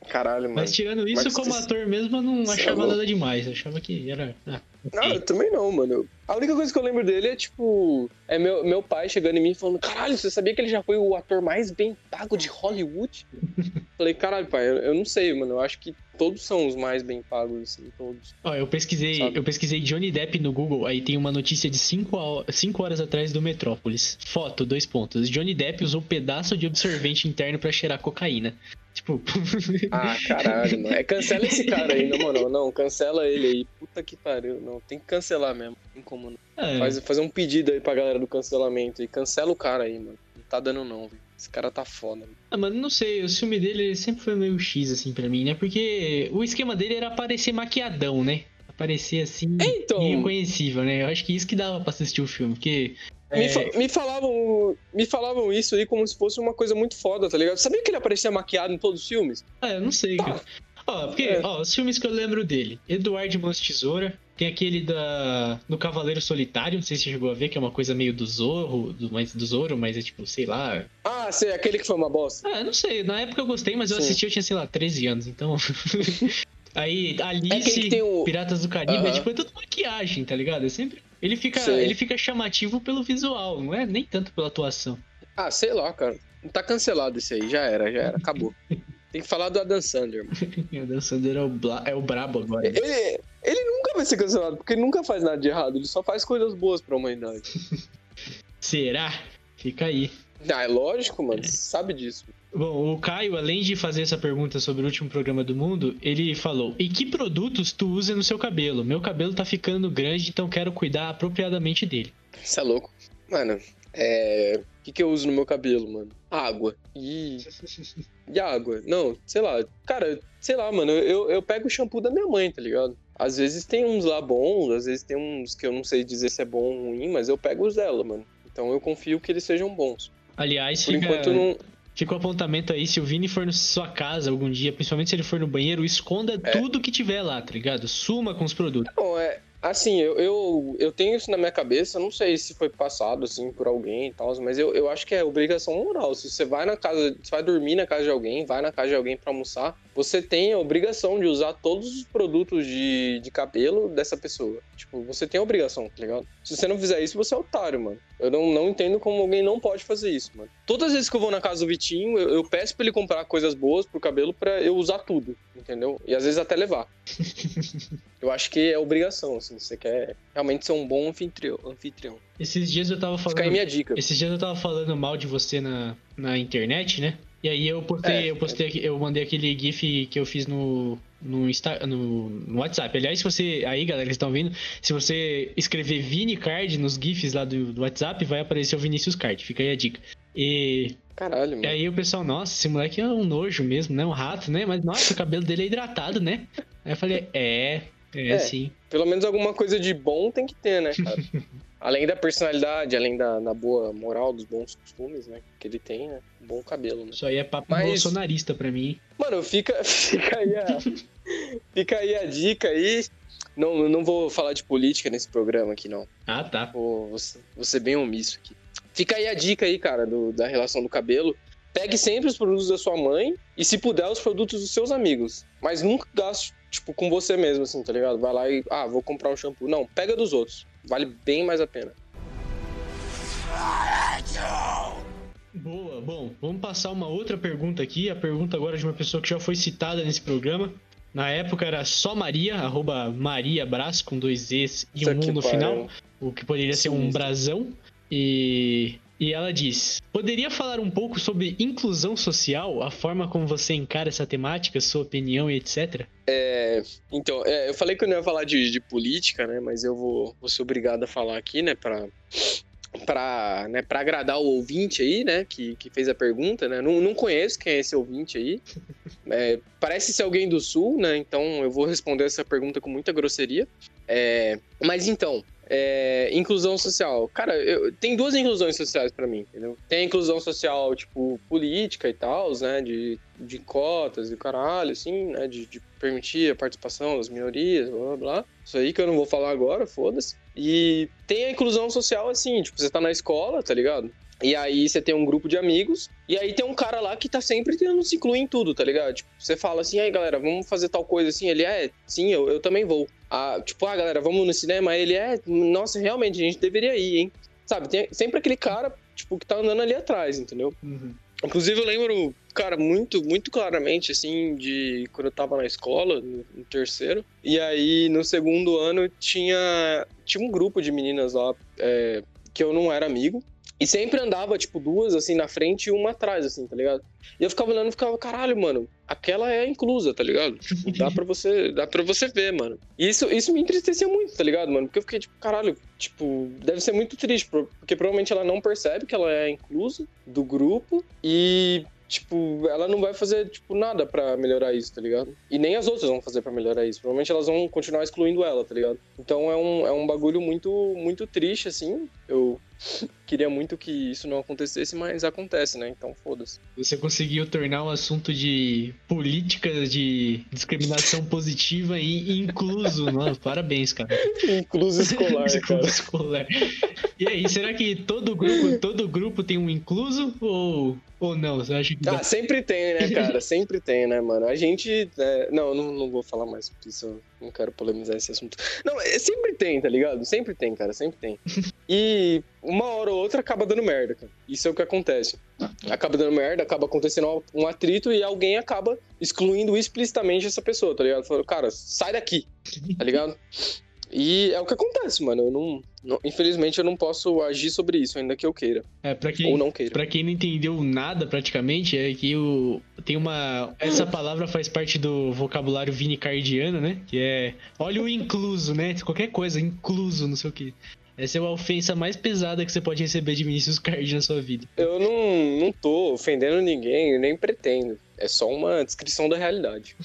Caralho, mano. Mas tirando isso, Mas como isso- ator mesmo, eu não é achava louco. nada demais. Eu achava que era. Ah, Não, eu também não, mano. A única coisa que eu lembro dele é, tipo, é meu, meu pai chegando em mim falando: Caralho, você sabia que ele já foi o ator mais bem pago de Hollywood? Falei, caralho, pai, eu, eu não sei, mano. Eu acho que todos são os mais bem pagos, assim, todos. Ó, eu pesquisei, Sabe? eu pesquisei Johnny Depp no Google, aí tem uma notícia de 5 horas atrás do Metrópolis. Foto, dois pontos. Johnny Depp usou pedaço de absorvente interno pra cheirar cocaína. Tipo, Ah, caralho, mano. É, cancela esse cara aí, na moral. Não, cancela ele aí. Puta que pariu. Não, tem que cancelar mesmo. Não tem como não. é, Faz, fazer um pedido aí pra galera do cancelamento e cancela o cara aí, mano. Não tá dando não, velho. Esse cara tá foda. Mano. Ah, mano, não sei, o filme dele ele sempre foi meio X, assim, pra mim, né? Porque o esquema dele era aparecer maquiadão, né? Aparecer assim, Então- irreconhecível, né? Eu acho que isso que dava pra assistir o filme, porque... Me, é, fa- me falavam, me falavam isso aí como se fosse uma coisa muito foda, tá ligado? Sabia que ele aparecia maquiado em todos os filmes? Ah, eu não sei, cara. Ó, porque, É. ó, os filmes que eu lembro dele. Eduardo Mãos de Tesoura. Tem aquele da do Cavaleiro Solitário, não sei se você chegou a ver, que é uma coisa meio do Zorro, do, mais do Zorro, mas é tipo, sei lá. Ah, sei, aquele que foi uma bosta. Ah, não sei, na época eu gostei, mas eu Sim. assisti, eu tinha, sei lá, 13 anos, então. Aí, Alice, É que tem o- Piratas do Caribe, é Aham. tipo, é tudo maquiagem, tá ligado? É sempre. Ele fica, ele fica chamativo pelo visual, não é nem tanto pela atuação. Ah, sei lá, cara. Tá cancelado esse aí, já era, já era, acabou. Tem que falar do Adam Sandler, mano. O Dan Sandler é o, bla- é o brabo agora. Ele, ele nunca vai ser cancelado, porque ele nunca faz nada de errado, ele só faz coisas boas pra humanidade. Será? Fica aí. Ah, é lógico, mano, você sabe disso. Bom, o Caio, além de fazer essa pergunta sobre o último programa do mundo, ele falou: E que produtos tu usa no seu cabelo? Meu cabelo tá ficando grande, então quero cuidar apropriadamente dele. Isso é louco. Mano, é. O que, que eu uso no meu cabelo, mano? Água. E. E água. Não, sei lá. Cara, sei lá, mano. Eu, eu pego o shampoo da minha mãe, tá ligado? Às vezes tem uns lá bons, às vezes tem uns que eu não sei dizer se é bom ou ruim, mas eu pego os dela, mano. Então eu confio que eles sejam bons. Aliás, Por fica, enquanto não. Fica o apontamento aí, se o Vini for na sua casa algum dia, principalmente se ele for no banheiro, esconda É. tudo que tiver lá, tá ligado? Suma com os produtos. Não, é. Assim, eu, eu, eu tenho isso na minha cabeça, não sei se foi passado, assim, por alguém e tal, mas eu, eu acho que é obrigação moral. Se você vai na casa, você vai dormir na casa de alguém, vai na casa de alguém pra almoçar, você tem a obrigação de usar todos os produtos de, de cabelo dessa pessoa. Tipo, você tem a obrigação, tá ligado? Se você não fizer isso, você é otário, mano. Eu não, não entendo como alguém não pode fazer isso, mano. Todas as vezes que eu vou na casa do Vitinho, eu, eu peço pra ele comprar coisas boas pro cabelo pra eu usar tudo, entendeu? E às vezes até levar. Eu acho que é obrigação, assim, se você quer realmente ser um bom anfitrião. anfitrião. Esses dias eu tava falando. Fica aí minha dica. Esses dias eu tava falando mal de você na, na internet, né? E aí eu postei, É, eu postei, eu mandei aquele GIF que eu fiz no, no, Insta, no, no WhatsApp. Aliás, se você. Aí, galera, que estão vendo, se você escrever Vini Card nos GIFs lá do, do WhatsApp, vai aparecer o Vinícius Card. Fica aí a dica. E, Caralho, e mano. aí o pessoal, nossa, esse moleque é um nojo mesmo, né? Um rato, né? Mas nossa, o cabelo dele é hidratado, né? Aí eu falei, é, é, É. sim. Pelo menos alguma coisa de bom tem que ter, né, cara? além da personalidade, além da, da boa moral, dos bons costumes, né? Que ele tem, né? Bom cabelo, né? Isso aí é papo Mas- bolsonarista pra mim. Mano, fica, fica aí a. fica aí a dica aí. Não, não vou falar de política nesse programa aqui, não. Ah, tá. Vou, vou, ser- vou ser bem omisso aqui. Fica aí a dica aí, cara, do- da relação do cabelo. Pegue sempre os produtos da sua mãe e, se puder, os produtos dos seus amigos. Mas nunca gaste, tipo, com você mesmo, assim, tá ligado? Vai lá e, ah, vou comprar um shampoo. Não, pega dos outros. Vale bem mais a pena. Boa, bom, vamos passar uma outra pergunta aqui. A pergunta agora é de uma pessoa que já foi citada nesse programa. Na época era só Maria, arroba Maria Brás, com dois Z's e um U no final, o que poderia ser um brasão. E, e ela diz: Poderia falar um pouco sobre inclusão social, a forma como você encara essa temática, sua opinião e etc? Então, é, eu falei que eu não ia falar de, de política, né? Mas eu vou, vou ser obrigado a falar aqui, né? Pra, pra, né, pra agradar o ouvinte aí, né? Que, que fez a pergunta, né? Não, não conheço quem é esse ouvinte aí. É, parece ser alguém do Sul, né? Então eu vou responder essa pergunta com muita grosseria. É, mas então, é, inclusão social. Cara, eu, tem duas inclusões sociais pra mim, entendeu? Tem a inclusão social, tipo, política e tal, né? De, de cotas e caralho, assim, né? De, de permitir a participação das minorias, blá blá blá. Isso aí que eu não vou falar agora, foda-se. E tem a inclusão social, assim, tipo, você tá na escola, tá ligado? E aí você tem um grupo de amigos, e aí tem um cara lá que tá sempre tentando se incluir em tudo, tá ligado? Tipo, você fala assim, aí galera, vamos fazer tal coisa assim, ele é, sim, eu, eu também vou. Ah, tipo, ah, galera, vamos no cinema, ele é, nossa, realmente, a gente deveria ir, hein? Sabe, tem sempre aquele cara, tipo, que tá andando ali atrás, entendeu? Inclusive, eu lembro, cara, muito, muito claramente, assim, de quando eu tava na escola, no, no terceiro. E aí, no segundo ano, tinha, tinha um grupo de meninas lá é, que eu não era amigo. E sempre andava, tipo, duas, assim, na frente e uma atrás, assim, tá ligado? E eu ficava olhando e ficava, caralho, mano, aquela é inclusa, tá ligado? Tipo, dá pra você, dá pra você ver, mano. E isso, isso me entristecia muito, tá ligado, mano? Porque eu fiquei, tipo, caralho, tipo, deve ser muito triste, porque provavelmente ela não percebe que ela é inclusa do grupo e, tipo, ela não vai fazer, tipo, nada pra melhorar isso, tá ligado? E nem as outras vão fazer pra melhorar isso. Provavelmente elas vão continuar excluindo ela, tá ligado? Então é um, é um bagulho muito, muito triste, assim. Eu queria muito que isso não acontecesse, mas acontece, né? Então foda-se. Você conseguiu tornar um assunto de políticas de discriminação positiva e incluso. Nossa, parabéns, cara. Incluso escolar, Incluso escolar. E aí, será que todo grupo, todo grupo tem um incluso ou, ou não? Você acha que Ah, sempre tem, né, cara? Sempre tem, né, mano? A gente. é, Não, não, não vou falar mais sobre isso. Não quero polemizar esse assunto. Não, é, sempre tem, tá ligado? Sempre tem, cara. Sempre tem. E uma hora ou outra acaba dando merda, cara. Isso é o que acontece. Acaba dando merda, acaba acontecendo um atrito e alguém acaba excluindo explicitamente essa pessoa, tá ligado? Falando, cara, sai daqui, tá ligado? E é o que acontece, mano. Eu Não- infelizmente eu não posso agir sobre isso, ainda que eu queira. É, pra quem, Ou não queira. Pra quem não entendeu nada praticamente, é que o, tem uma. Essa palavra faz parte do vocabulário vinicardiano, né? Que é. Olha o incluso, né? Qualquer coisa, incluso, não sei o que. Essa é a ofensa mais pesada que você pode receber de Vinícius Card na sua vida. Eu não, não tô ofendendo ninguém, nem pretendo. É só uma descrição da realidade.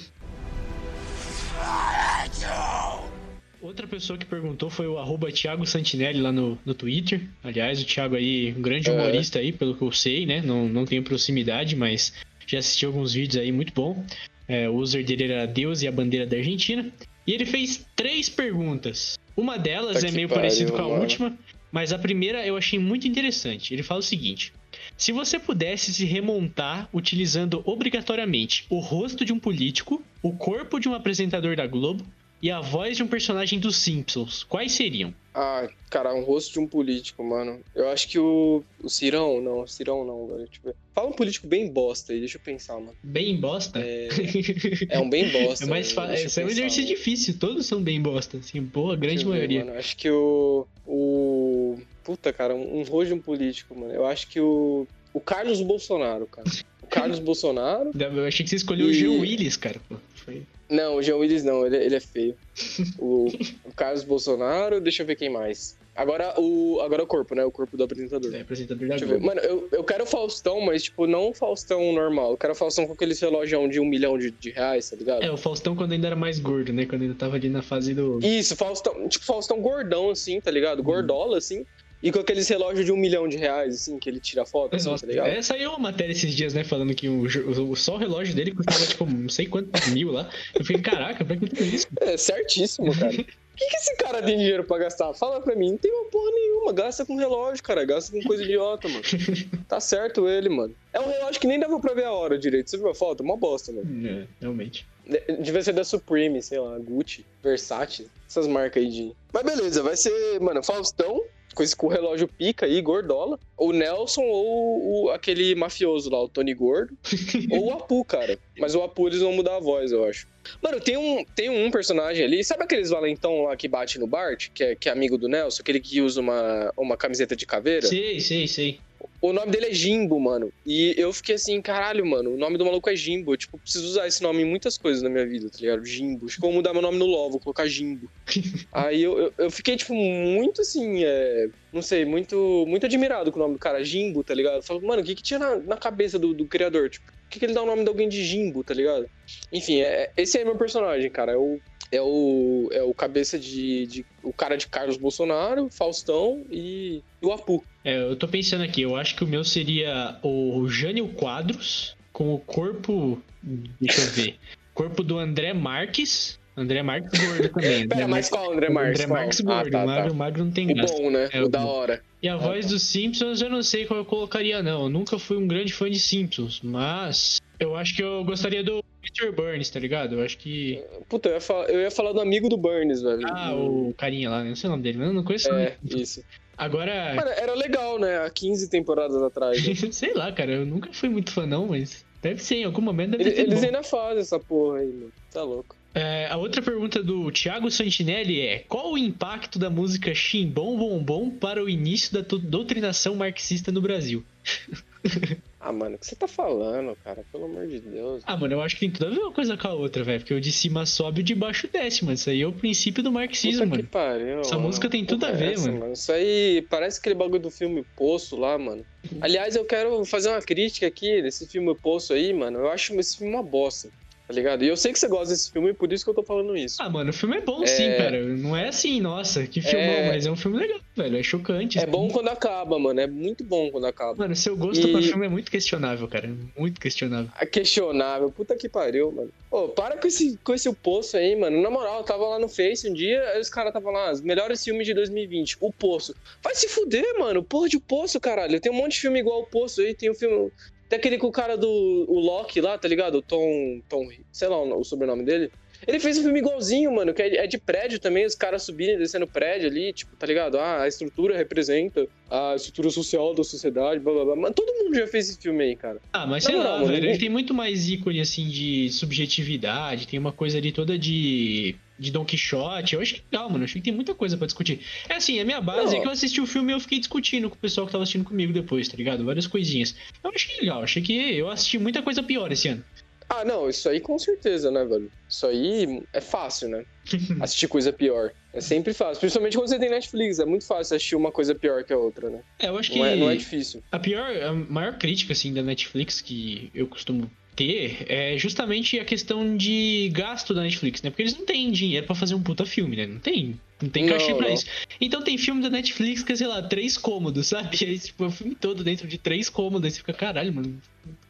Outra pessoa que perguntou foi o arroba Thiago Santinelli lá no, no Twitter. Aliás, o Thiago aí, um grande É. humorista aí, pelo que eu sei, né? Não, não tenho proximidade, mas já assisti alguns vídeos aí, muito bom. É, o user dele era Deus e a bandeira da Argentina. E ele fez três perguntas. Uma delas é meio parecido com a mano. última, mas a primeira eu achei muito interessante. Ele fala o seguinte: se você pudesse se remontar utilizando obrigatoriamente o rosto de um político, o corpo de um apresentador da Globo e a voz de um personagem dos Simpsons, quais seriam? Ah, cara, um rosto de um político, mano. Eu acho que o, o Cirão, não, o Cirão não, velho. Tipo, fala um político bem bosta aí, deixa eu pensar, mano. Bem bosta? É, é um bem bosta. É mais fácil. Esse é um exercício mano. difícil, todos são bem bosta, assim, boa, grande ver, maioria. mano. Acho que o. O. Puta, cara, um, um rosto de um político, mano. Eu acho que o. O Carlos Bolsonaro, cara. O Carlos Bolsonaro. Eu achei que você escolheu o E- Jean Willis, cara. Pô. Foi- Não, o Jean Willis não, ele, ele é feio. O, o Carlos Bolsonaro, deixa eu ver quem mais. Agora o, agora o corpo, né? O corpo do apresentador. É apresentador da Deixa eu ver. Mano, eu, eu quero o Faustão, mas, tipo, não o Faustão normal. Eu quero o Faustão com aqueles relógio de um milhão de, de reais, tá ligado? É, o Faustão quando ainda era mais gordo, né? Quando ainda tava ali na fase do. Isso, Faustão, tipo, Faustão gordão, assim, tá ligado? Gordola, assim. E com aqueles relógios de um milhão de reais, assim, que ele tira foto, assim, Nossa, tá ligado? é, saiu uma matéria esses dias, né? Falando que o, o- só o relógio dele custava, tipo, não sei quantos mil lá. Eu fiquei, caraca, pra que tudo isso? É, certíssimo, cara. O que, que esse cara tem dinheiro pra gastar? Fala pra mim. Não tem uma porra nenhuma. Gasta com relógio, cara. Gasta com coisa idiota, mano. Tá certo ele, mano. É um relógio que nem dava pra ver a hora direito. Você viu a foto? Uma bosta, mano. É, realmente. De- Devia ser da Supreme, sei lá, Gucci, Versace, essas marcas aí de. Mas beleza, vai ser, mano, Faustão, com esse com o relógio pica aí, gordola. O Nelson ou o, aquele mafioso lá, o Tony Gordo. ou o Apu, cara. Mas o Apu eles vão mudar a voz, eu acho. Mano, tem um, tem um personagem ali. Sabe aqueles valentão lá que bate no Bart, que é, que é amigo do Nelson? Aquele que usa uma, uma camiseta de caveira? Sei, sei, sei. O nome dele é Jimbo, mano. E eu fiquei assim, caralho, mano, o nome do maluco é Jimbo. Eu, tipo, preciso usar esse nome em muitas coisas na minha vida, tá ligado? Jimbo. Acho que eu vou mudar meu nome no LOL, vou colocar Jimbo. Aí eu, eu, eu fiquei, tipo, muito assim, é, não sei, muito, muito admirado com o nome do cara, Jimbo, tá ligado? Eu falo, mano, o que que tinha na, na cabeça do, do criador? Tipo, por que, que ele dá o nome de alguém de Jimbo, tá ligado? Enfim, é, esse aí é meu personagem, cara. É o, é o, é o cabeça de, de. O cara de Carlos Bolsonaro, Faustão e, e o Apu. É, eu tô pensando aqui, eu acho que o meu seria o Jânio Quadros com o corpo. Deixa eu ver. Corpo do André Marques. André Marques gordo também. Pera, André mas qual André Marques? André? Marques Ah, gordo. tá, tá. magro, magro não tem O graça. bom, né? É, o o da hora. E a Ah, voz tá. dos Simpsons eu não sei qual eu colocaria, não. Eu nunca fui um grande fã de Simpsons, mas eu acho que eu gostaria do Mr. Burns, tá ligado? Eu acho que. Puta, eu ia, falar, eu ia falar do amigo do Burns, velho. Ah, o carinha lá, né? não sei o nome dele, mas eu não conheço. É, isso. Agora, Mano, era legal, né? Há 15 temporadas atrás. né? sei lá, cara, eu nunca fui muito fã, não, mas deve ser, em algum momento deve Eles, eles ainda fazem essa porra aí, mano. Tá louco. É, a outra pergunta do Thiago Santinelli é: qual o impacto da música Chimbom Bom Bom para o início da do- doutrinação marxista no Brasil? Ah, mano, o que você tá falando, cara? Pelo amor de Deus. Ah, mano, eu acho que tem tudo a ver uma coisa com a outra, velho. Porque o de cima sobe e o de baixo desce, mano. Isso aí é o princípio do marxismo, Puta que mano. pariu. Essa mano. música tem tudo a ver, essa, mano. Isso aí parece aquele bagulho do filme Poço lá, mano. Aliás, eu quero fazer uma crítica aqui desse filme Poço aí, mano. Eu acho esse filme uma bosta. Tá ligado? E eu sei que você gosta desse filme, por isso que eu tô falando isso. Ah, mano, o filme é bom É. sim, cara. Não é assim, nossa, que filmão, É. mas é um filme legal, velho. É chocante. É bom quando acaba, mano. É muito bom quando acaba. Mano, seu gosto E- pra filme é muito questionável, cara. Muito questionável. É questionável. Puta que pariu, mano. Ô, para com esse, com esse Poço aí, mano. Na moral, eu tava lá no Face um dia, aí os caras estavam lá, os melhores filmes de 2020. O Poço. Vai se fuder, mano. Porra de Poço, caralho. Tem um monte de filme igual o Poço aí. Tem um filme... Tem aquele com o cara do o Loki lá, tá ligado? O Tom... Tom... Sei lá o, o sobrenome dele. Ele fez um filme igualzinho, mano, que é é de prédio também, os caras subindo e descendo prédio ali, tipo, tá ligado? Ah, a estrutura representa a estrutura social da sociedade, blá blá blá. Mas todo mundo já fez esse filme aí, cara. Ah, mas sei lá, mano, velho. Ele tem muito mais ícone, assim, de subjetividade. Tem uma coisa ali toda de. De Don Quixote. Eu achei legal, mano. Eu achei que tem muita coisa pra discutir. É assim, a minha base Não. é que eu assisti o filme e eu fiquei discutindo com o pessoal que tava assistindo comigo depois, tá ligado? Várias coisinhas. Eu achei legal. Achei que eu assisti muita coisa pior esse ano. Ah, não, isso aí com certeza, né, velho? Isso aí é fácil, né? Assistir coisa pior. É sempre fácil. Principalmente quando você tem Netflix. É muito fácil assistir uma coisa pior que a outra, né? É, eu acho que Não é, não é difícil. a pior, a maior crítica, assim, da Netflix que eu costumo ter é justamente a questão de gasto da Netflix, né? Porque eles não têm dinheiro pra fazer um puta filme, né? Não tem. Não tem Não, cachê pra não. isso. Então tem filme da Netflix que é, sei lá, três cômodos, sabe? E aí, tipo, é o filme todo dentro de três cômodos. Aí você fica, caralho, mano,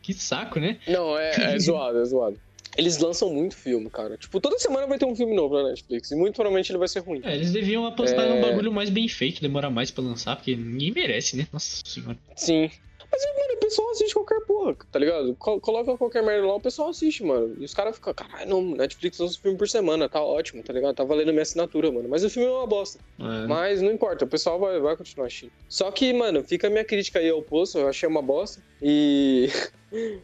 que saco, né? Não, é, é zoado, é zoado. Eles lançam muito filme, cara. Tipo, toda semana vai ter um filme novo na Netflix. E muito provavelmente ele vai ser ruim. É, eles deviam apostar É. num bagulho mais bem feito, demorar mais pra lançar, porque ninguém merece, né? Nossa senhora. Sim. Mas, mano, o pessoal assiste qualquer porra, tá ligado? Co- Coloca qualquer merda lá, o pessoal assiste, mano. E os caras ficam, caralho, não, Netflix lança um filme por semana, tá ótimo, tá ligado? Tá valendo minha assinatura, mano. Mas o filme é uma bosta. É, Mas não importa, o pessoal vai, vai continuar assistindo. Só que, mano, fica a minha crítica aí ao poço, eu achei uma bosta. E.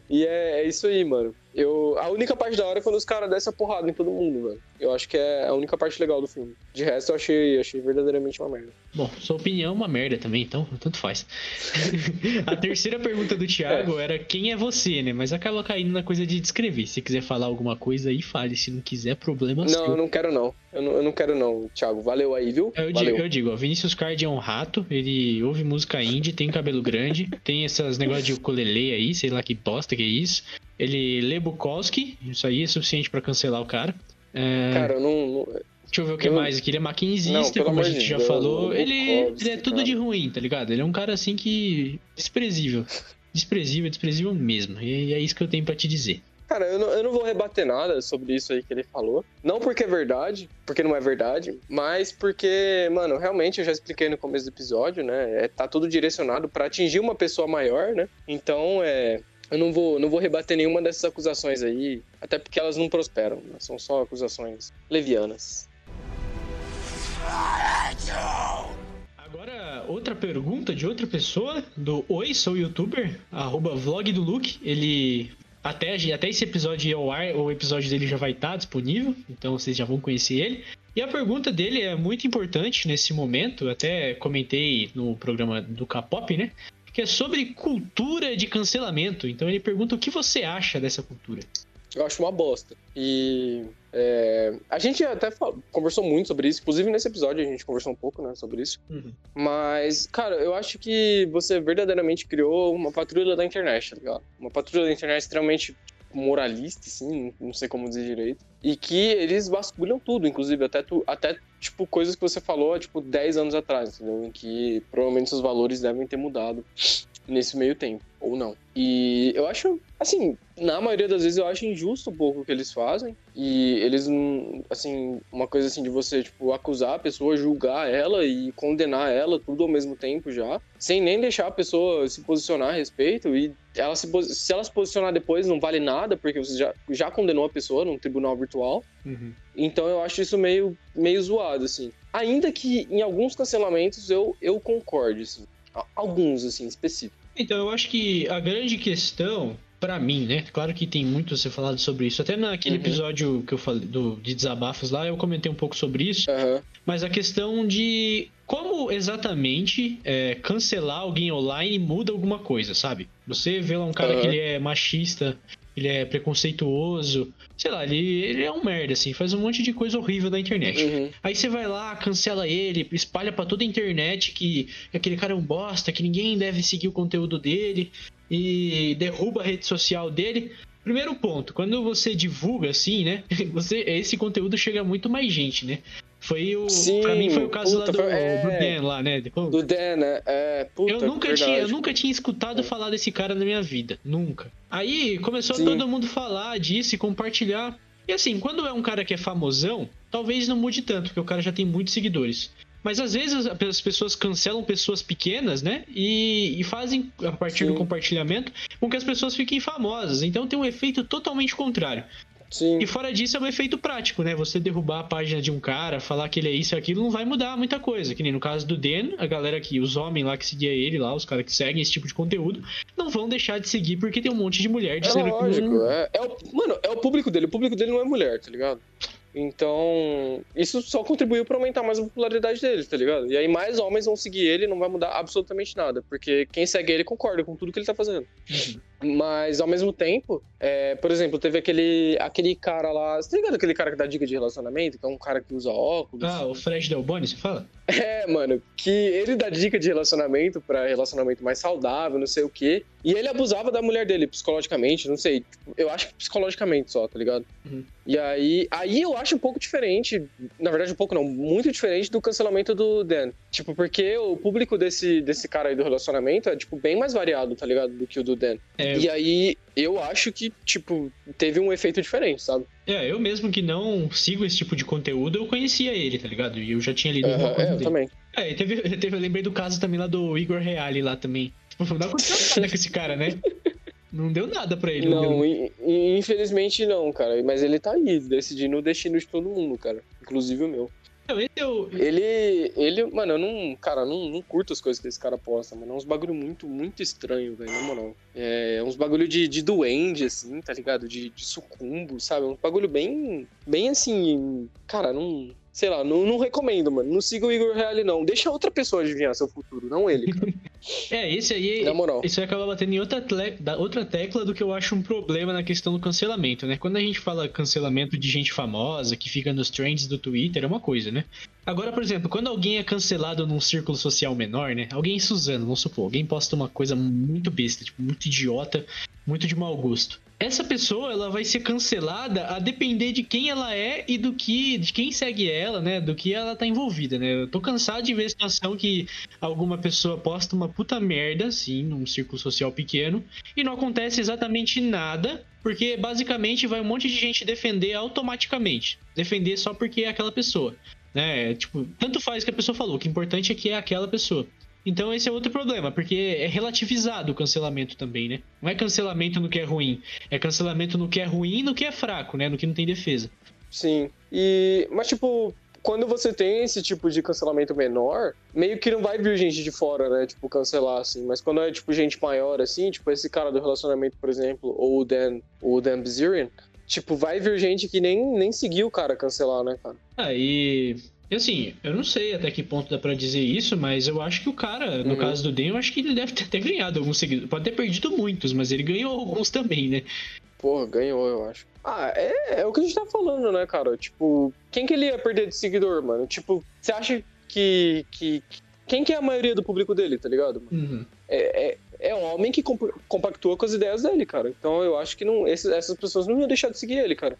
e é, é isso aí, mano. Eu, a única parte da hora é quando os caras descem a porrada em todo mundo, velho. Eu acho que é a única parte legal do filme. De resto, eu achei, achei verdadeiramente uma merda. Bom, sua opinião é uma merda também, então tanto faz. a terceira pergunta do Thiago era quem é você, né? Mas acaba caindo na coisa de descrever. Se quiser falar alguma coisa aí, fale. Se não quiser, problema Não, seu. eu não quero não. Eu não, eu não quero não, Thiago. Valeu aí, viu? Eu digo, Valeu. eu digo, ó, Vinícius Card é um rato, ele ouve música indie, tem cabelo grande, tem esses negócios de ukulele aí, sei lá que bosta que é isso. Ele lê Bukowski, isso aí é suficiente pra cancelar o cara. É, Cara, eu não. não- Deixa eu ver o que eu- mais aqui. Ele é maquinzista, como a gente de já Deus, falou. Ele, ele é tudo cara. de ruim, tá ligado? Ele é um cara assim que. desprezível. Desprezível, desprezível mesmo. E é isso que eu tenho pra te dizer. Cara, eu não, eu não vou rebater nada sobre isso aí que ele falou. Não porque é verdade, porque não é verdade, mas porque, mano, realmente eu já expliquei no começo do episódio, né? É, tá tudo direcionado pra atingir uma pessoa maior, né? Então, é. Eu não vou, não vou rebater nenhuma dessas acusações aí, até porque elas não prosperam, né? são só acusações levianas. Agora, outra pergunta de outra pessoa, do Oi, sou youtuber, arroba vlog do Luke. Ele. Até, até esse episódio ir ao ar, o episódio dele já vai estar disponível, então vocês já vão conhecer ele. E a pergunta dele é muito importante nesse momento, até comentei no programa do K-pop, né? Que é sobre cultura de cancelamento. Então ele pergunta o que você acha dessa cultura. Eu acho uma bosta. E é, a gente até fal- conversou muito sobre isso, inclusive nesse episódio a gente conversou um pouco né, sobre isso. Mas, cara, eu acho que você verdadeiramente criou uma patrulha da internet, tá ligado? Uma patrulha da internet extremamente moralista, assim, não sei como dizer direito. E que eles vasculham tudo, inclusive, até, tu, até tipo, coisas que você falou, tipo, 10 anos atrás, entendeu? Em que provavelmente seus valores devem ter mudado nesse meio tempo, ou não. E eu acho, assim, na maioria das vezes eu acho injusto um pouco o que eles fazem. E eles, assim, uma coisa assim de você, tipo, acusar a pessoa, julgar ela e condenar ela tudo ao mesmo tempo já, sem nem deixar a pessoa se posicionar a respeito. E ela se, se ela se posicionar depois não vale nada, porque você já, já condenou a pessoa num tribunal virtual. Então eu acho isso meio, meio zoado, assim. Ainda que em alguns cancelamentos eu, eu concorde, assim. Alguns, assim, específicos. Então, eu acho que a grande questão, pra mim, né? Claro que tem muito a ser falado sobre isso. Até naquele Uhum. episódio que eu falei do, de desabafos lá, eu comentei um pouco sobre isso. Aham. Mas a questão de como exatamente é, cancelar alguém online muda alguma coisa, sabe? Você vê lá um cara Aham. que ele é machista, ele é preconceituoso, sei lá, ele, ele é um merda, assim, faz um monte de coisa horrível na internet. Uhum. Aí você vai lá, cancela ele, espalha pra toda a internet que aquele cara é um bosta, que ninguém deve seguir o conteúdo dele e derruba a rede social dele. Primeiro ponto, quando você divulga assim, né? Você, esse conteúdo chega a muito mais gente, né? Foi o. Sim, pra mim foi o caso lá puta, do, foi- é. do Dan lá, né? Do Dan, né? É, puta, eu nunca, verdade. tinha, eu nunca tinha escutado falar desse cara na minha vida. Nunca. Aí começou Sim. todo mundo falar disso e compartilhar. E assim, quando é um cara que é famosão, talvez não mude tanto, porque o cara já tem muitos seguidores. Mas às vezes as pessoas cancelam pessoas pequenas, né? E, e fazem, a partir do Sim. compartilhamento, com que as pessoas fiquem famosas. Então tem um efeito totalmente contrário. Sim. E fora disso, é um efeito prático, né? Você derrubar a página de um cara, falar que ele é isso e aquilo, não vai mudar muita coisa. Que nem no caso do Dan, a galera que, os homens lá que seguia ele lá, os caras que seguem esse tipo de conteúdo, não vão deixar de seguir porque tem um monte de mulher É dizendo que lógico, não- é, é o, mano, é o público dele. O público dele não é mulher, tá ligado? Então, isso só contribuiu para aumentar mais a popularidade dele, tá ligado? E aí mais homens vão seguir ele, não vai mudar absolutamente nada, porque quem segue ele concorda com tudo que ele tá fazendo. Mas ao mesmo tempo, é, por exemplo, teve aquele, aquele cara lá. Você tá ligado aquele cara que dá dica de relacionamento? Que é um cara que usa óculos. Ah, o Fred Delboni, você fala? É, mano, que ele dá dica de relacionamento para relacionamento mais saudável, não sei o quê. E ele abusava da mulher dele psicologicamente, não sei. Tipo, eu acho que psicologicamente só, tá ligado? Uhum. E aí, aí eu acho um pouco diferente, na verdade um pouco não, muito diferente do cancelamento do Dan. Tipo, porque o público desse, desse cara aí do relacionamento é, tipo, bem mais variado, tá ligado? Do que o do Dan. É. E aí, eu acho que, tipo, teve um efeito diferente, sabe? É, eu mesmo que não sigo esse tipo de conteúdo, eu conhecia ele, tá ligado? E eu já tinha lido alguma coisa é, eu dele. também. É, teve, teve, eu lembrei do caso também lá do Igor Reale lá também. Tipo, não aconteceu nada com esse cara, né? Não deu nada pra ele. Não, não infelizmente não, cara. Mas ele tá aí, decidindo o destino de todo mundo, cara. Inclusive o meu. Eu... Ele, ele, mano, eu não, cara, não, não curto as coisas que esse cara posta, mano. É uns bagulho muito, muito estranho, velho, na moral. É, é uns bagulho de, de duende, assim, tá ligado? De, de sucumbo, sabe? É um bagulho bem, bem assim, cara, não, sei lá, não, não recomendo, mano. Não siga o Igor Reale, não. Deixa outra pessoa adivinhar seu futuro, não ele, cara. é, esse aí. Na moral. Isso aí acaba batendo em outra, outra tecla do que eu acho um problema na questão do cancelamento, né? Quando a gente fala cancelamento de gente famosa que fica nos trends do Twitter, é uma coisa, né? Agora, por exemplo, quando alguém é cancelado num círculo social menor, né? Alguém Suzano, vamos supor, alguém posta uma coisa muito besta, tipo, muito idiota, muito de mau gosto essa pessoa ela vai ser cancelada a depender de quem ela é e do que de quem segue ela, né, do que ela tá envolvida, né? Eu tô cansado de ver a situação que alguma pessoa posta uma puta merda assim, num círculo social pequeno e não acontece exatamente nada, porque basicamente vai um monte de gente defender automaticamente, defender só porque é aquela pessoa, né? Tipo, tanto faz que a pessoa falou, o que é importante é que é aquela pessoa. Então esse é outro problema, porque é relativizado o cancelamento também, né? Não é cancelamento no que é ruim, é cancelamento no que é ruim e no que é fraco, né? No que não tem defesa. Sim. E mas tipo, quando você tem esse tipo de cancelamento menor, meio que não vai vir gente de fora, né? Tipo, cancelar, assim. Mas quando é, tipo, gente maior, assim, tipo, esse cara do relacionamento, por exemplo, ou o Dan, ou o Dan Bizerian, tipo, vai vir gente que nem, nem seguiu o cara cancelar, né, cara? Aí, ah, e assim, eu não sei até que ponto dá pra dizer isso, mas eu acho que o cara, no uhum. caso do Den, eu acho que ele deve ter até ganhado alguns seguidores. Pode ter perdido muitos, mas ele ganhou alguns também, né? Porra, ganhou, eu acho. Ah, é, é o que a gente tá falando, né, cara? Tipo, quem que ele ia perder de seguidor, mano? Tipo, você acha que, que. Quem que é a maioria do público dele, tá ligado? Uhum. É, é, é, um homem que comp compactua com as ideias dele, cara. Então eu acho que não, esses, essas pessoas não iam deixar de seguir ele, cara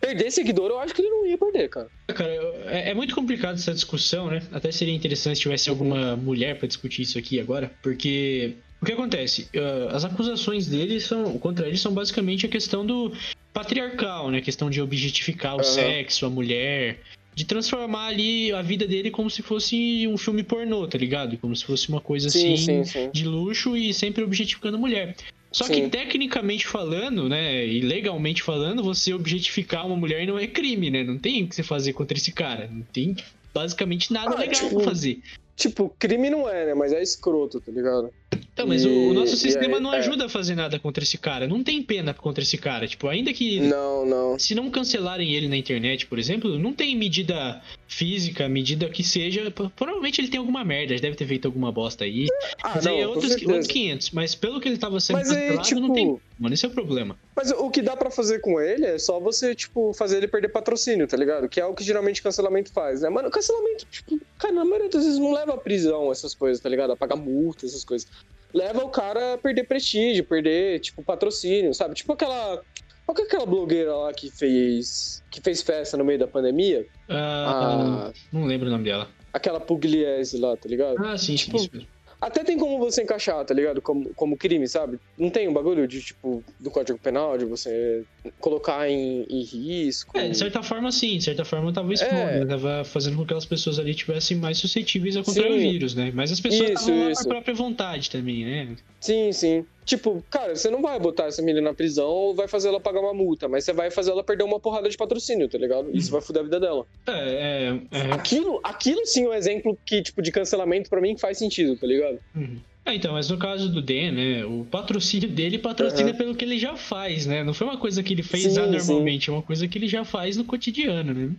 perder seguidor, eu acho que ia perder, cara. Cara, é, é, muito complicado essa discussão, né? Até seria interessante se tivesse alguma mulher para discutir isso aqui agora, porque o que acontece? Uh, as acusações dele são, contra ele são basicamente a questão do patriarcal, né? A questão de objetificar o uhum. sexo, a mulher, de transformar ali a vida dele como se fosse um filme pornô, tá ligado? Como se fosse uma coisa sim, assim sim, sim. de luxo e sempre objetificando a mulher. Só Sim. que tecnicamente falando, né, e legalmente falando, você objetificar uma mulher não é crime, né? Não tem o que você fazer contra esse cara. Não tem basicamente nada ah, legal tipo, pra fazer. Tipo, crime não é, né? Mas é escroto, tá ligado? Então, mas e, o, o, nosso sistema aí, não é. ajuda é. a fazer nada contra esse cara. Não tem pena contra esse cara. Tipo, ainda que. Não, não. Se não cancelarem ele na internet, por exemplo, não tem medida física, medida que seja. Provavelmente ele tem alguma merda, ele deve ter feito alguma bosta aí. Ah, mas não, aí é outros, outros 500. Mas pelo que ele tava sendo mas cancelado, aí, tipo... não tem. Mano, esse é o problema. Mas o que dá para fazer com ele é só você, tipo, fazer ele perder patrocínio, tá ligado? Que é o que geralmente cancelamento faz, né? Mano, cancelamento, tipo, cara, na maioria das vezes não leva a prisão essas coisas, tá ligado? A pagar multa, essas coisas leva o cara a perder prestígio, perder, tipo, patrocínio, sabe? Tipo aquela. Qual que é aquela blogueira lá que fez. que fez festa no meio da pandemia? Ah, não lembro o nome dela. Aquela Pugliese lá, tá ligado? Ah, sim, tipo, isso mesmo. Até tem como você encaixar, tá ligado? Como, como crime, sabe? Não tem um bagulho de, tipo, do Código Penal, de você colocar em, em risco. É, de certa forma, sim. De certa forma, tava expondo. É. Tava fazendo com que as pessoas ali tivessem mais suscetíveis a contrair o vírus, né? Mas as pessoas estavam lá por própria vontade também, né? Sim, sim. Tipo, cara, você não vai botar essa menina na prisão ou vai fazer ela pagar uma multa, mas você vai fazer ela perder uma porrada de patrocínio, tá ligado? Isso vai foder a vida dela. É, é, é. Aquilo, aquilo sim é um exemplo que, tipo, de cancelamento para mim faz sentido, tá ligado? Uhum. Ah, então, mas no caso do Dan, né, o patrocínio dele patrocina uhum. pelo que ele já faz, né? Não foi uma coisa que ele fez sim, anormalmente, sim. é uma coisa que ele já faz no cotidiano, né?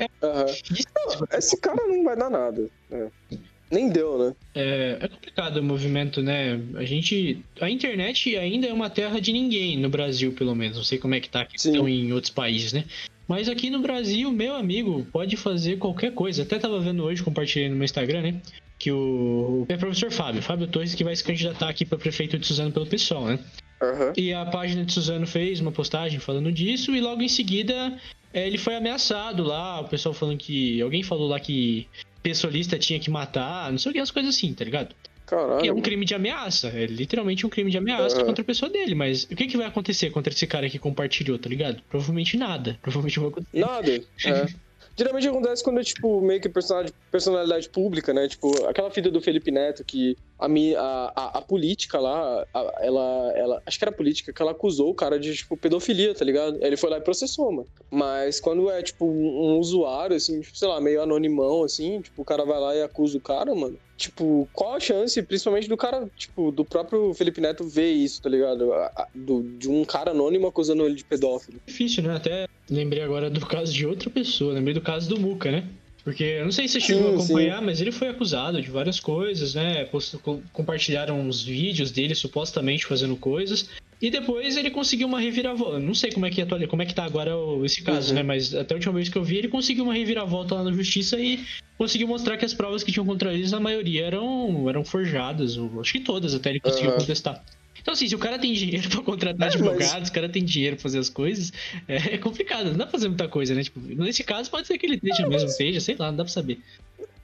É, uhum. esse cara não vai dar nada. É. Nem deu, né? É, é complicado o movimento, né? A gente. A internet ainda é uma terra de ninguém, no Brasil, pelo menos. Não sei como é que tá aqui estão em outros países, né? Mas aqui no Brasil, meu amigo, pode fazer qualquer coisa. Até tava vendo hoje, compartilhei no meu Instagram, né? Que o. É professor Fábio, Fábio Torres, que vai se candidatar aqui para prefeito de Suzano pelo pessoal, né? Uhum. E a página de Suzano fez uma postagem falando disso, e logo em seguida ele foi ameaçado lá. O pessoal falando que. Alguém falou lá que pessoalista tinha que matar, não sei o que, as coisas assim, tá ligado? Caralho. É um crime de ameaça. É literalmente um crime de ameaça contra a pessoa dele. Mas o que, que vai acontecer contra esse cara que compartilhou, tá ligado? Provavelmente nada. Provavelmente não vai acontecer. Nada. É. Geralmente acontece quando é, tipo, meio que personalidade, personalidade pública, né? Tipo, aquela filha do Felipe Neto que a, a, a, política lá, a, ela, ela. Acho que era política, que ela acusou o cara de, tipo, pedofilia, tá ligado? Ele foi lá e processou, mano. Mas quando é, tipo, um usuário, assim, tipo, sei lá, meio anonimão, assim, tipo, o cara vai lá e acusa o cara, mano. Tipo, qual a chance, principalmente do cara, tipo, do próprio Felipe Neto ver isso, tá ligado? Do, de um cara anônimo acusando ele de pedófilo. Difícil, né? Até lembrei agora do caso de outra pessoa, lembrei do caso do Muca, né? Porque eu não sei se você chegou sim, a acompanhar, sim. mas ele foi acusado de várias coisas, né? compartilharam uns vídeos dele supostamente fazendo coisas. E depois ele conseguiu uma reviravolta. Não sei como é que, é, como é que tá agora esse caso, uhum. né? Mas até a última vez que eu vi, ele conseguiu uma reviravolta lá na justiça e conseguiu mostrar que as provas que tinham contra eles, a maioria eram, eram forjadas. Acho que todas até ele conseguiu uhum. contestar. Então, assim, se o cara tem dinheiro pra contratar é, advogados, mas... o cara tem dinheiro pra fazer as coisas, é, é, complicado. Não dá pra fazer muita coisa, né? Tipo, nesse caso, pode ser que ele esteja mesmo, mas... seja, sei lá, não dá pra saber.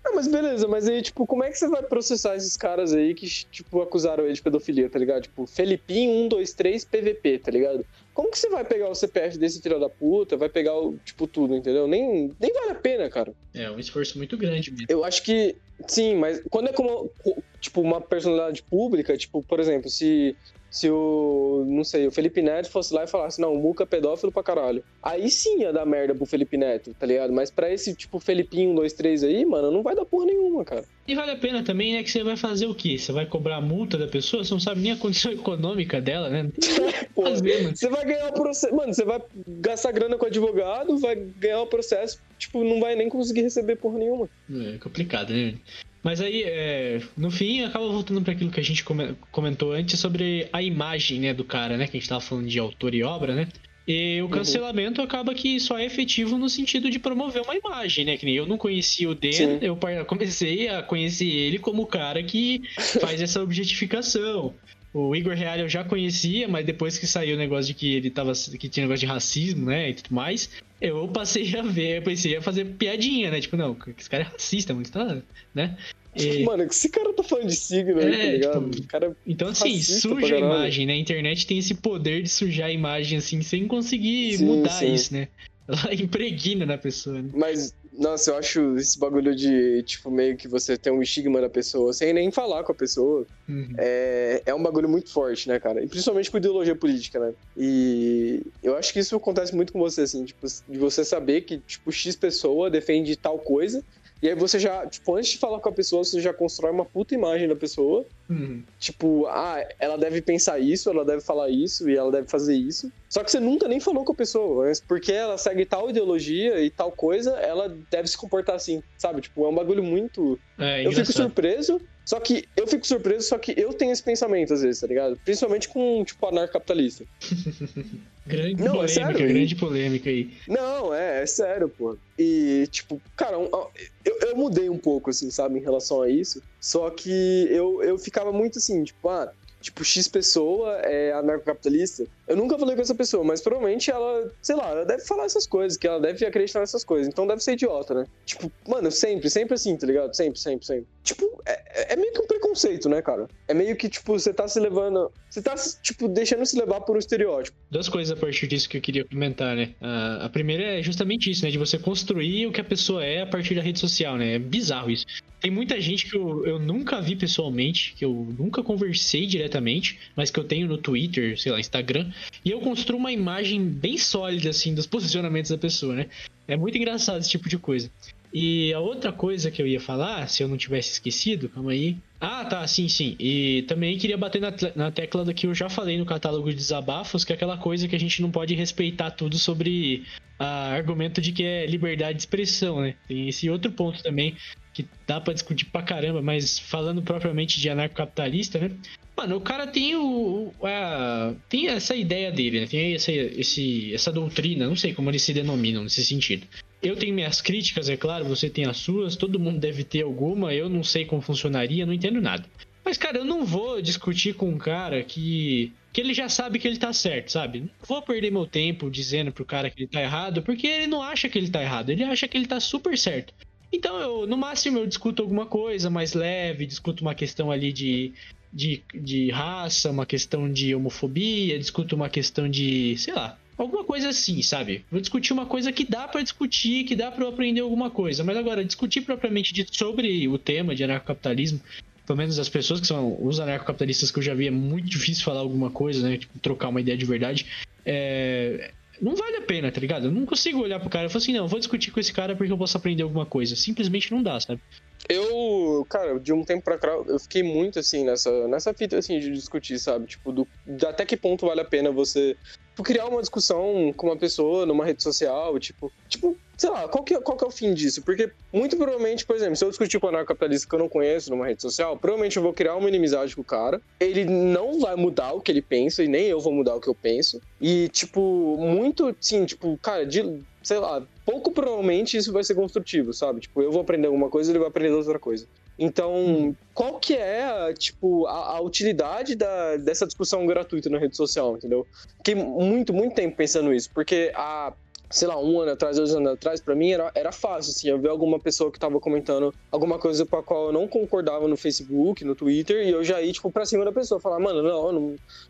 Ah, mas beleza, mas aí, tipo, como é que você vai processar esses caras aí que, tipo, acusaram ele de pedofilia, tá ligado? Tipo, Felipinho 123 PVP, tá ligado? Como que você vai pegar o CPF desse filho da puta, vai pegar o, tipo, tudo, entendeu? Nem, nem vale a pena, cara. É, um esforço muito grande mesmo. Eu acho que, sim, mas quando é como, tipo, uma personalidade pública, tipo, por exemplo, se se o, não sei, o Felipe Neto fosse lá e falasse, não, o Muca é pedófilo pra caralho. Aí sim ia dar merda pro Felipe Neto, tá ligado? Mas pra esse, tipo, Felipinho 2, 3 aí, mano, não vai dar porra nenhuma, cara. E vale a pena também, né, que você vai fazer o quê? Você vai cobrar a multa da pessoa? Você não sabe nem a condição econômica dela, né? Pô, fazer, mano. Você vai ganhar o processo, mano, você vai gastar grana com advogado, vai ganhar o processo, tipo, não vai nem conseguir receber porra nenhuma. É complicado, né? Mas aí, é, no fim, acaba voltando para aquilo que a gente comentou antes sobre a imagem né, do cara, né? Que a gente tava falando de autor e obra, né? E o uhum. cancelamento uhum. acaba que só é efetivo no sentido de promover uma imagem, né? Que nem eu não conhecia o Dan, Sim. eu comecei a conhecer ele como o cara que faz essa objetificação. O Igor Real eu já conhecia, mas depois que saiu o negócio de que ele tava. que tinha negócio de racismo, né? E tudo mais, eu passei a ver, eu pensei a fazer piadinha, né? Tipo, não, esse cara é racista, muito, tá, né? E... Mano, esse cara tá falando de signo tá é, tá ligado? Tipo, cara então, assim, suja a imagem, né? A internet tem esse poder de sujar a imagem, assim, sem conseguir sim, mudar sim. isso, né? Ela impregna na pessoa, né? Mas nossa, eu acho esse bagulho de, tipo, meio que você tem um estigma da pessoa sem nem falar com a pessoa. Uhum. É, é um bagulho muito forte, né, cara? E principalmente com ideologia política, né? E eu acho que isso acontece muito com você, assim, tipo, de você saber que, tipo, X pessoa defende tal coisa e aí você já, tipo, antes de falar com a pessoa, você já constrói uma puta imagem da pessoa. Uhum. Tipo, ah, ela deve pensar isso, ela deve falar isso e ela deve fazer isso. Só que você nunca nem falou com a pessoa, mas porque ela segue tal ideologia e tal coisa, ela deve se comportar assim, sabe? Tipo, é um bagulho muito. É, eu fico surpreso, só que eu fico surpreso, só que eu tenho esse pensamento às vezes, tá ligado? Principalmente com, tipo, anarcapitalista. Grande não, é polêmica, é sério. grande polêmica aí. Não, é, é sério, pô. E, tipo, cara, eu, eu mudei um pouco, assim, sabe, em relação a isso. Só que eu, eu ficava muito assim, tipo, ah, tipo, X pessoa é anarcocapitalista. Eu nunca falei com essa pessoa, mas provavelmente ela, sei lá, ela deve falar essas coisas, que ela deve acreditar nessas coisas. Então deve ser idiota, né? Tipo, mano, sempre, sempre assim, tá ligado? Sempre, sempre, sempre. Tipo, é, é meio que um preconceito, né, cara? É meio que, tipo, você tá se levando. Você tá, tipo, deixando se levar por um estereótipo. Duas coisas a partir disso que eu queria comentar, né? A, a primeira é justamente isso, né? De você construir o que a pessoa é a partir da rede social, né? É bizarro isso. Tem muita gente que eu, eu nunca vi pessoalmente, que eu nunca conversei diretamente, mas que eu tenho no Twitter, sei lá, Instagram, e eu construo uma imagem bem sólida, assim, dos posicionamentos da pessoa, né? É muito engraçado esse tipo de coisa. E a outra coisa que eu ia falar, se eu não tivesse esquecido, calma aí. Ah, tá, sim, sim. E também queria bater na, na tecla do que eu já falei no catálogo de desabafos, que é aquela coisa que a gente não pode respeitar tudo sobre a argumento de que é liberdade de expressão, né? Tem esse outro ponto também que dá para discutir pra caramba, mas falando propriamente de anarcocapitalista, né? Mano, o cara tem o. A, tem essa ideia dele, né? Tem essa, esse, essa doutrina, não sei como eles se denominam nesse sentido. Eu tenho minhas críticas, é claro, você tem as suas, todo mundo deve ter alguma, eu não sei como funcionaria, não entendo nada. Mas, cara, eu não vou discutir com um cara que. que ele já sabe que ele tá certo, sabe? Não vou perder meu tempo dizendo pro cara que ele tá errado, porque ele não acha que ele tá errado, ele acha que ele tá super certo. Então, eu, no máximo, eu discuto alguma coisa mais leve, discuto uma questão ali de, de, de raça, uma questão de homofobia, discuto uma questão de, sei lá, Alguma coisa assim, sabe? Vou discutir uma coisa que dá para discutir, que dá para aprender alguma coisa. Mas agora, discutir propriamente dito sobre o tema de anarcocapitalismo, pelo menos as pessoas que são os anarcocapitalistas que eu já vi, é muito difícil falar alguma coisa, né? Tipo, trocar uma ideia de verdade. É... Não vale a pena, tá ligado? Eu não consigo olhar pro cara e falar assim, não, vou discutir com esse cara porque eu posso aprender alguma coisa. Simplesmente não dá, sabe? Eu, cara, de um tempo pra cá, eu fiquei muito assim nessa, nessa fita assim de discutir, sabe? Tipo, do, até que ponto vale a pena você tipo, criar uma discussão com uma pessoa numa rede social, tipo, tipo, sei lá, qual que, qual que é o fim disso? Porque muito provavelmente, por exemplo, se eu discutir com um anarcocapitalista que eu não conheço numa rede social, provavelmente eu vou criar uma inimizade com o cara. Ele não vai mudar o que ele pensa e nem eu vou mudar o que eu penso. E, tipo, muito, sim, tipo, cara, de, sei lá, pouco provavelmente isso vai ser construtivo, sabe? Tipo, eu vou aprender alguma coisa, ele vai aprender outra coisa. Então, hum. qual que é, tipo, a, a utilidade da, dessa discussão gratuita na rede social, entendeu? Fiquei muito, muito tempo pensando isso, porque há, sei lá, um ano atrás, dois anos atrás, para mim era, era fácil, assim, eu ver alguma pessoa que tava comentando alguma coisa com a qual eu não concordava no Facebook, no Twitter, e eu já ia, tipo, pra cima da pessoa, falar, mano, não, não,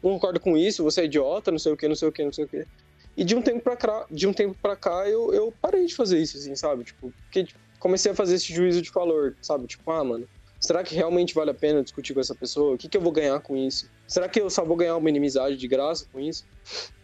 não concordo com isso, você é idiota, não sei o que, não sei o que, não sei o que. E de um tempo pra cá, de um tempo pra cá eu, eu parei de fazer isso, assim, sabe? Tipo, porque tipo, comecei a fazer esse juízo de valor, sabe? Tipo, ah, mano, será que realmente vale a pena discutir com essa pessoa? O que, que eu vou ganhar com isso? Será que eu só vou ganhar uma inimizade de graça com isso?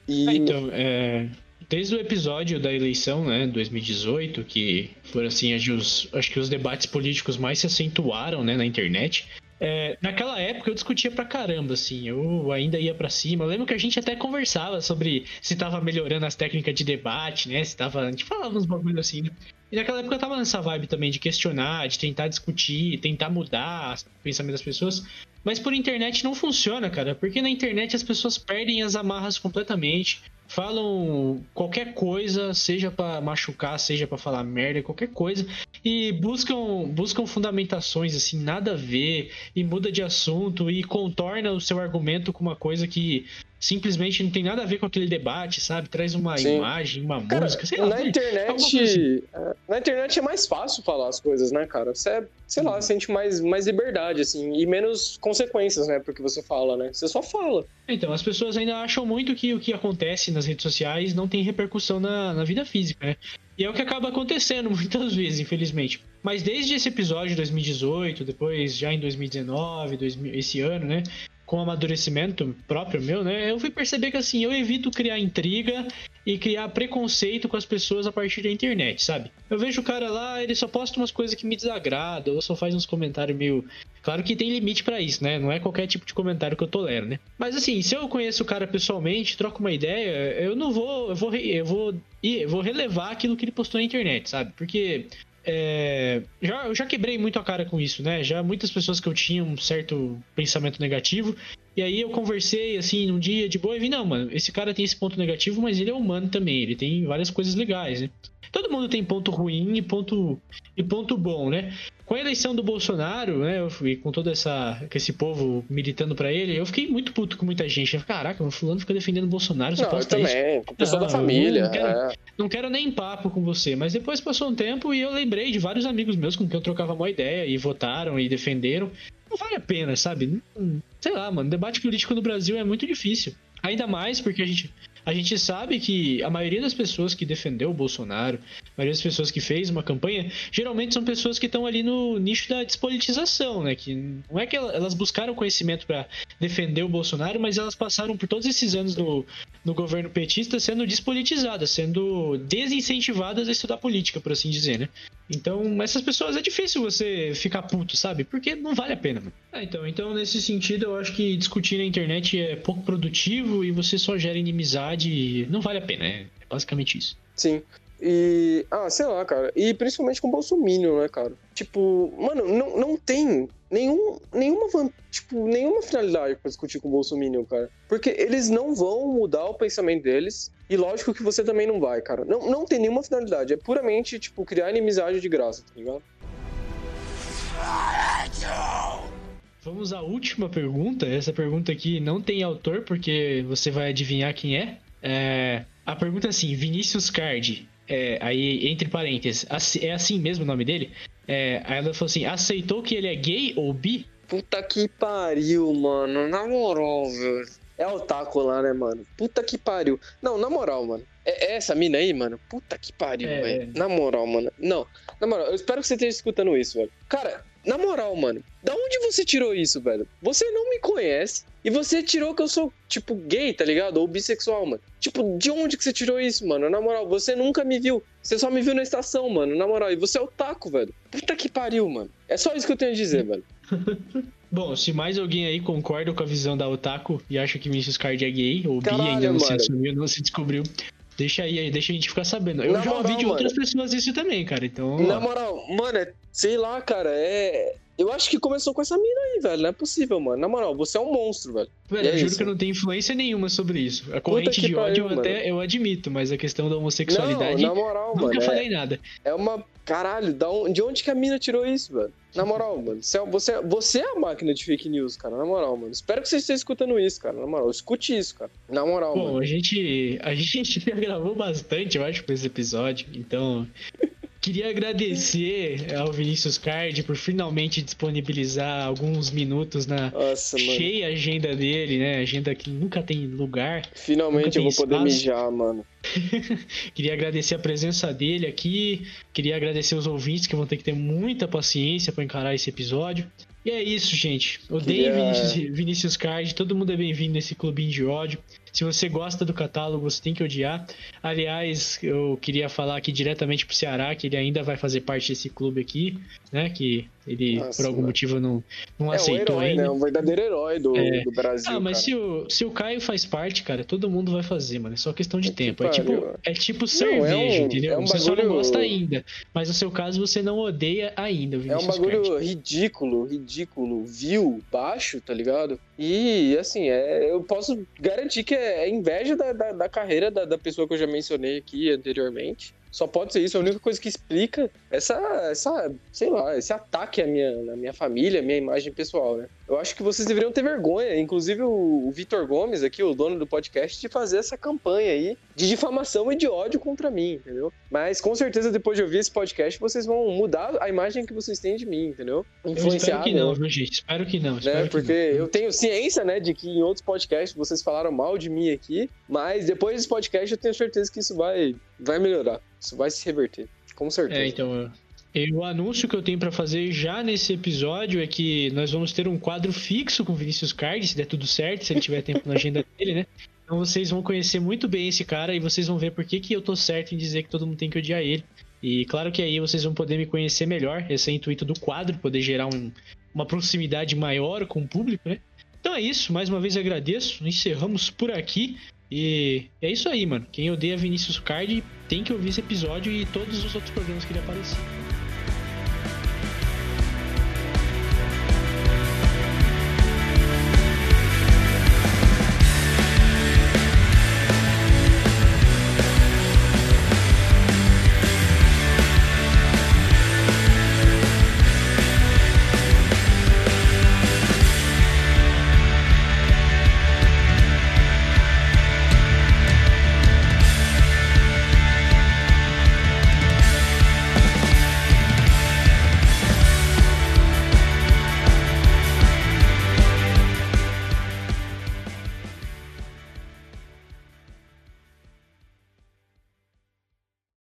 E... É, então, é, desde o episódio da eleição, né, 2018, que foram assim, os, acho que os debates políticos mais se acentuaram, né, na internet. É, naquela época eu discutia pra caramba, assim, eu ainda ia para cima. Eu lembro que a gente até conversava sobre se tava melhorando as técnicas de debate, né? Se tava. A gente falava uns bagulho assim, né? E naquela época eu tava nessa vibe também de questionar, de tentar discutir, tentar mudar o pensamento das pessoas. Mas por internet não funciona, cara, porque na internet as pessoas perdem as amarras completamente falam qualquer coisa, seja para machucar, seja para falar merda, qualquer coisa, e buscam buscam fundamentações assim, nada a ver, e muda de assunto e contorna o seu argumento com uma coisa que simplesmente não tem nada a ver com aquele debate, sabe? Traz uma Sim. imagem, uma cara, música, sei lá. Na internet, assim. É, na internet é mais fácil falar as coisas, né, cara? Você, sei lá, uhum. sente mais, mais liberdade, assim, e menos consequências, né, porque você fala, né? Você só fala. Então, as pessoas ainda acham muito que o que acontece nas redes sociais não tem repercussão na, na vida física, né? E é o que acaba acontecendo muitas vezes, infelizmente. Mas desde esse episódio de 2018, depois já em 2019, 2000, esse ano, né? Com amadurecimento próprio meu, né? Eu fui perceber que assim, eu evito criar intriga e criar preconceito com as pessoas a partir da internet, sabe? Eu vejo o cara lá, ele só posta umas coisas que me desagradam, ou só faz uns comentários meio. Claro que tem limite para isso, né? Não é qualquer tipo de comentário que eu tolero, né? Mas assim, se eu conheço o cara pessoalmente, troco uma ideia, eu não vou. Eu vou, eu vou, eu vou relevar aquilo que ele postou na internet, sabe? Porque é, já, eu já quebrei muito a cara com isso, né? Já muitas pessoas que eu tinha um certo pensamento negativo. E aí eu conversei, assim, num dia de boa e vi, não, mano, esse cara tem esse ponto negativo, mas ele é humano também. Ele tem várias coisas legais, né? Todo mundo tem ponto ruim e ponto, e ponto bom, né? Com a eleição do Bolsonaro, né, eu fui com todo essa, com esse povo militando para ele, eu fiquei muito puto com muita gente. Caraca, o fulano fica defendendo o Bolsonaro, você não, eu também, isso. pessoa da família. Não quero, é. não quero, nem papo com você, mas depois passou um tempo e eu lembrei de vários amigos meus com quem eu trocava uma ideia e votaram e defenderam. Não vale a pena, sabe? Sei lá, mano, debate político no Brasil é muito difícil. Ainda mais porque a gente, a gente sabe que a maioria das pessoas que defendeu o Bolsonaro, a maioria das pessoas que fez uma campanha, geralmente são pessoas que estão ali no nicho da despolitização, né? Que não é que elas buscaram conhecimento para defender o Bolsonaro, mas elas passaram por todos esses anos no, no governo petista sendo despolitizadas, sendo desincentivadas a estudar política, por assim dizer, né? Então, essas pessoas é difícil você ficar puto, sabe? Porque não vale a pena, mano. Ah, então, então, nesse sentido, eu acho que discutir na internet é pouco produtivo e você só gera inimizade e não vale a pena. É, é basicamente isso. Sim. E, ah, sei lá, cara. E principalmente com o Bolsonaro, né, cara? Tipo, mano, não, não tem nenhum, nenhuma, tipo, nenhuma finalidade pra discutir com o Bolsonaro, cara. Porque eles não vão mudar o pensamento deles. E lógico que você também não vai, cara. Não, não tem nenhuma finalidade. É puramente, tipo, criar inimizade de graça, tá ligado? Vamos à última pergunta. Essa pergunta aqui não tem autor, porque você vai adivinhar quem é. é... A pergunta é assim: Vinícius Card. É, aí, entre parênteses, é assim mesmo o nome dele? É, aí ela falou assim: aceitou que ele é gay ou bi? Puta que pariu, mano. Na moral, velho. É o taco lá, né, mano? Puta que pariu. Não, na moral, mano. É, é essa mina aí, mano? Puta que pariu, é, velho. Na moral, mano. Não, na moral, eu espero que você esteja escutando isso, velho. Cara, na moral, mano. Da onde você tirou isso, velho? Você não me conhece e você tirou que eu sou, tipo, gay, tá ligado? Ou bissexual, mano. Tipo, de onde que você tirou isso, mano? Na moral, você nunca me viu. Você só me viu na estação, mano. Na moral, e você é o taco, velho. Puta que pariu, mano. É só isso que eu tenho a dizer, velho. Bom, se mais alguém aí concorda com a visão da Otaku e acha que Vinicius Card é gay, ou bi ainda não se assumiu, não se descobriu, deixa aí, deixa a gente ficar sabendo. Eu Na já moral, ouvi de mano, outras pessoas isso também, cara, então... Na moral, mano, é, sei lá, cara, é... Eu acho que começou com essa mina aí, velho. Não é possível, mano. Na moral, você é um monstro, velho. Velho, eu é juro isso. que eu não tenho influência nenhuma sobre isso. A corrente de ódio eu até eu admito, mas a questão da homossexualidade. Não, na moral, nunca mano. Nunca falei é, nada. É uma. Caralho, de onde que a mina tirou isso, velho? Na moral, mano. Você, é, você é a máquina de fake news, cara. Na moral, mano. Espero que você esteja escutando isso, cara. Na moral, escute isso, cara. Na moral, Bom, mano. Bom, a gente, a gente já gravou bastante, eu acho, por esse episódio. Então, Queria agradecer ao Vinícius Card por finalmente disponibilizar alguns minutos na Nossa, cheia agenda dele, né? Agenda que nunca tem lugar. Finalmente eu vou espaço. poder mijar, mano. Queria agradecer a presença dele aqui. Queria agradecer os ouvintes que vão ter que ter muita paciência para encarar esse episódio. E é isso, gente. Odeio Queria... Vinícius, Vinícius Card. Todo mundo é bem-vindo nesse clubinho de ódio. Se você gosta do catálogo, você tem que odiar. Aliás, eu queria falar aqui diretamente pro Ceará que ele ainda vai fazer parte desse clube aqui, né? Que ele, Nossa, por algum mano. motivo, não, não é aceitou um herói, ainda. Né? Um verdadeiro herói do, é... do Brasil. Ah, mas se o, se o Caio faz parte, cara, todo mundo vai fazer, mano. É só questão de é tempo. É tipo, é tipo cerveja, não, é um, entendeu? É um você bagulho... só não gosta ainda. Mas no seu caso, você não odeia ainda. é um bagulho ridículo, ridículo, vil, baixo, tá ligado? E, assim, é, eu posso garantir que é, é inveja da, da, da carreira da, da pessoa que eu já mencionei aqui anteriormente. Só pode ser isso, é a única coisa que explica essa, essa sei lá, esse ataque à minha, à minha família, à minha imagem pessoal, né? Eu acho que vocês deveriam ter vergonha, inclusive o, o Vitor Gomes, aqui, o dono do podcast, de fazer essa campanha aí de difamação e de ódio contra mim, entendeu? Mas com certeza depois de ouvir esse podcast, vocês vão mudar a imagem que vocês têm de mim, entendeu? Influenciado. Eu espero que não, viu, gente? Espero que não. Espero né? Porque não. eu tenho ciência, né, de que em outros podcasts vocês falaram mal de mim aqui, mas depois desse podcast eu tenho certeza que isso vai, vai melhorar. Isso vai se reverter. Com certeza. É, então, o anúncio que eu tenho para fazer já nesse episódio é que nós vamos ter um quadro fixo com Vinícius Card, se der tudo certo, se ele tiver tempo na agenda dele, né? Então vocês vão conhecer muito bem esse cara e vocês vão ver por que, que eu tô certo em dizer que todo mundo tem que odiar ele. E claro que aí vocês vão poder me conhecer melhor. Esse é o intuito do quadro, poder gerar um, uma proximidade maior com o público, né? Então é isso, mais uma vez agradeço. Encerramos por aqui. E é isso aí, mano. Quem odeia Vinícius Card tem que ouvir esse episódio e todos os outros programas que ele apareceu.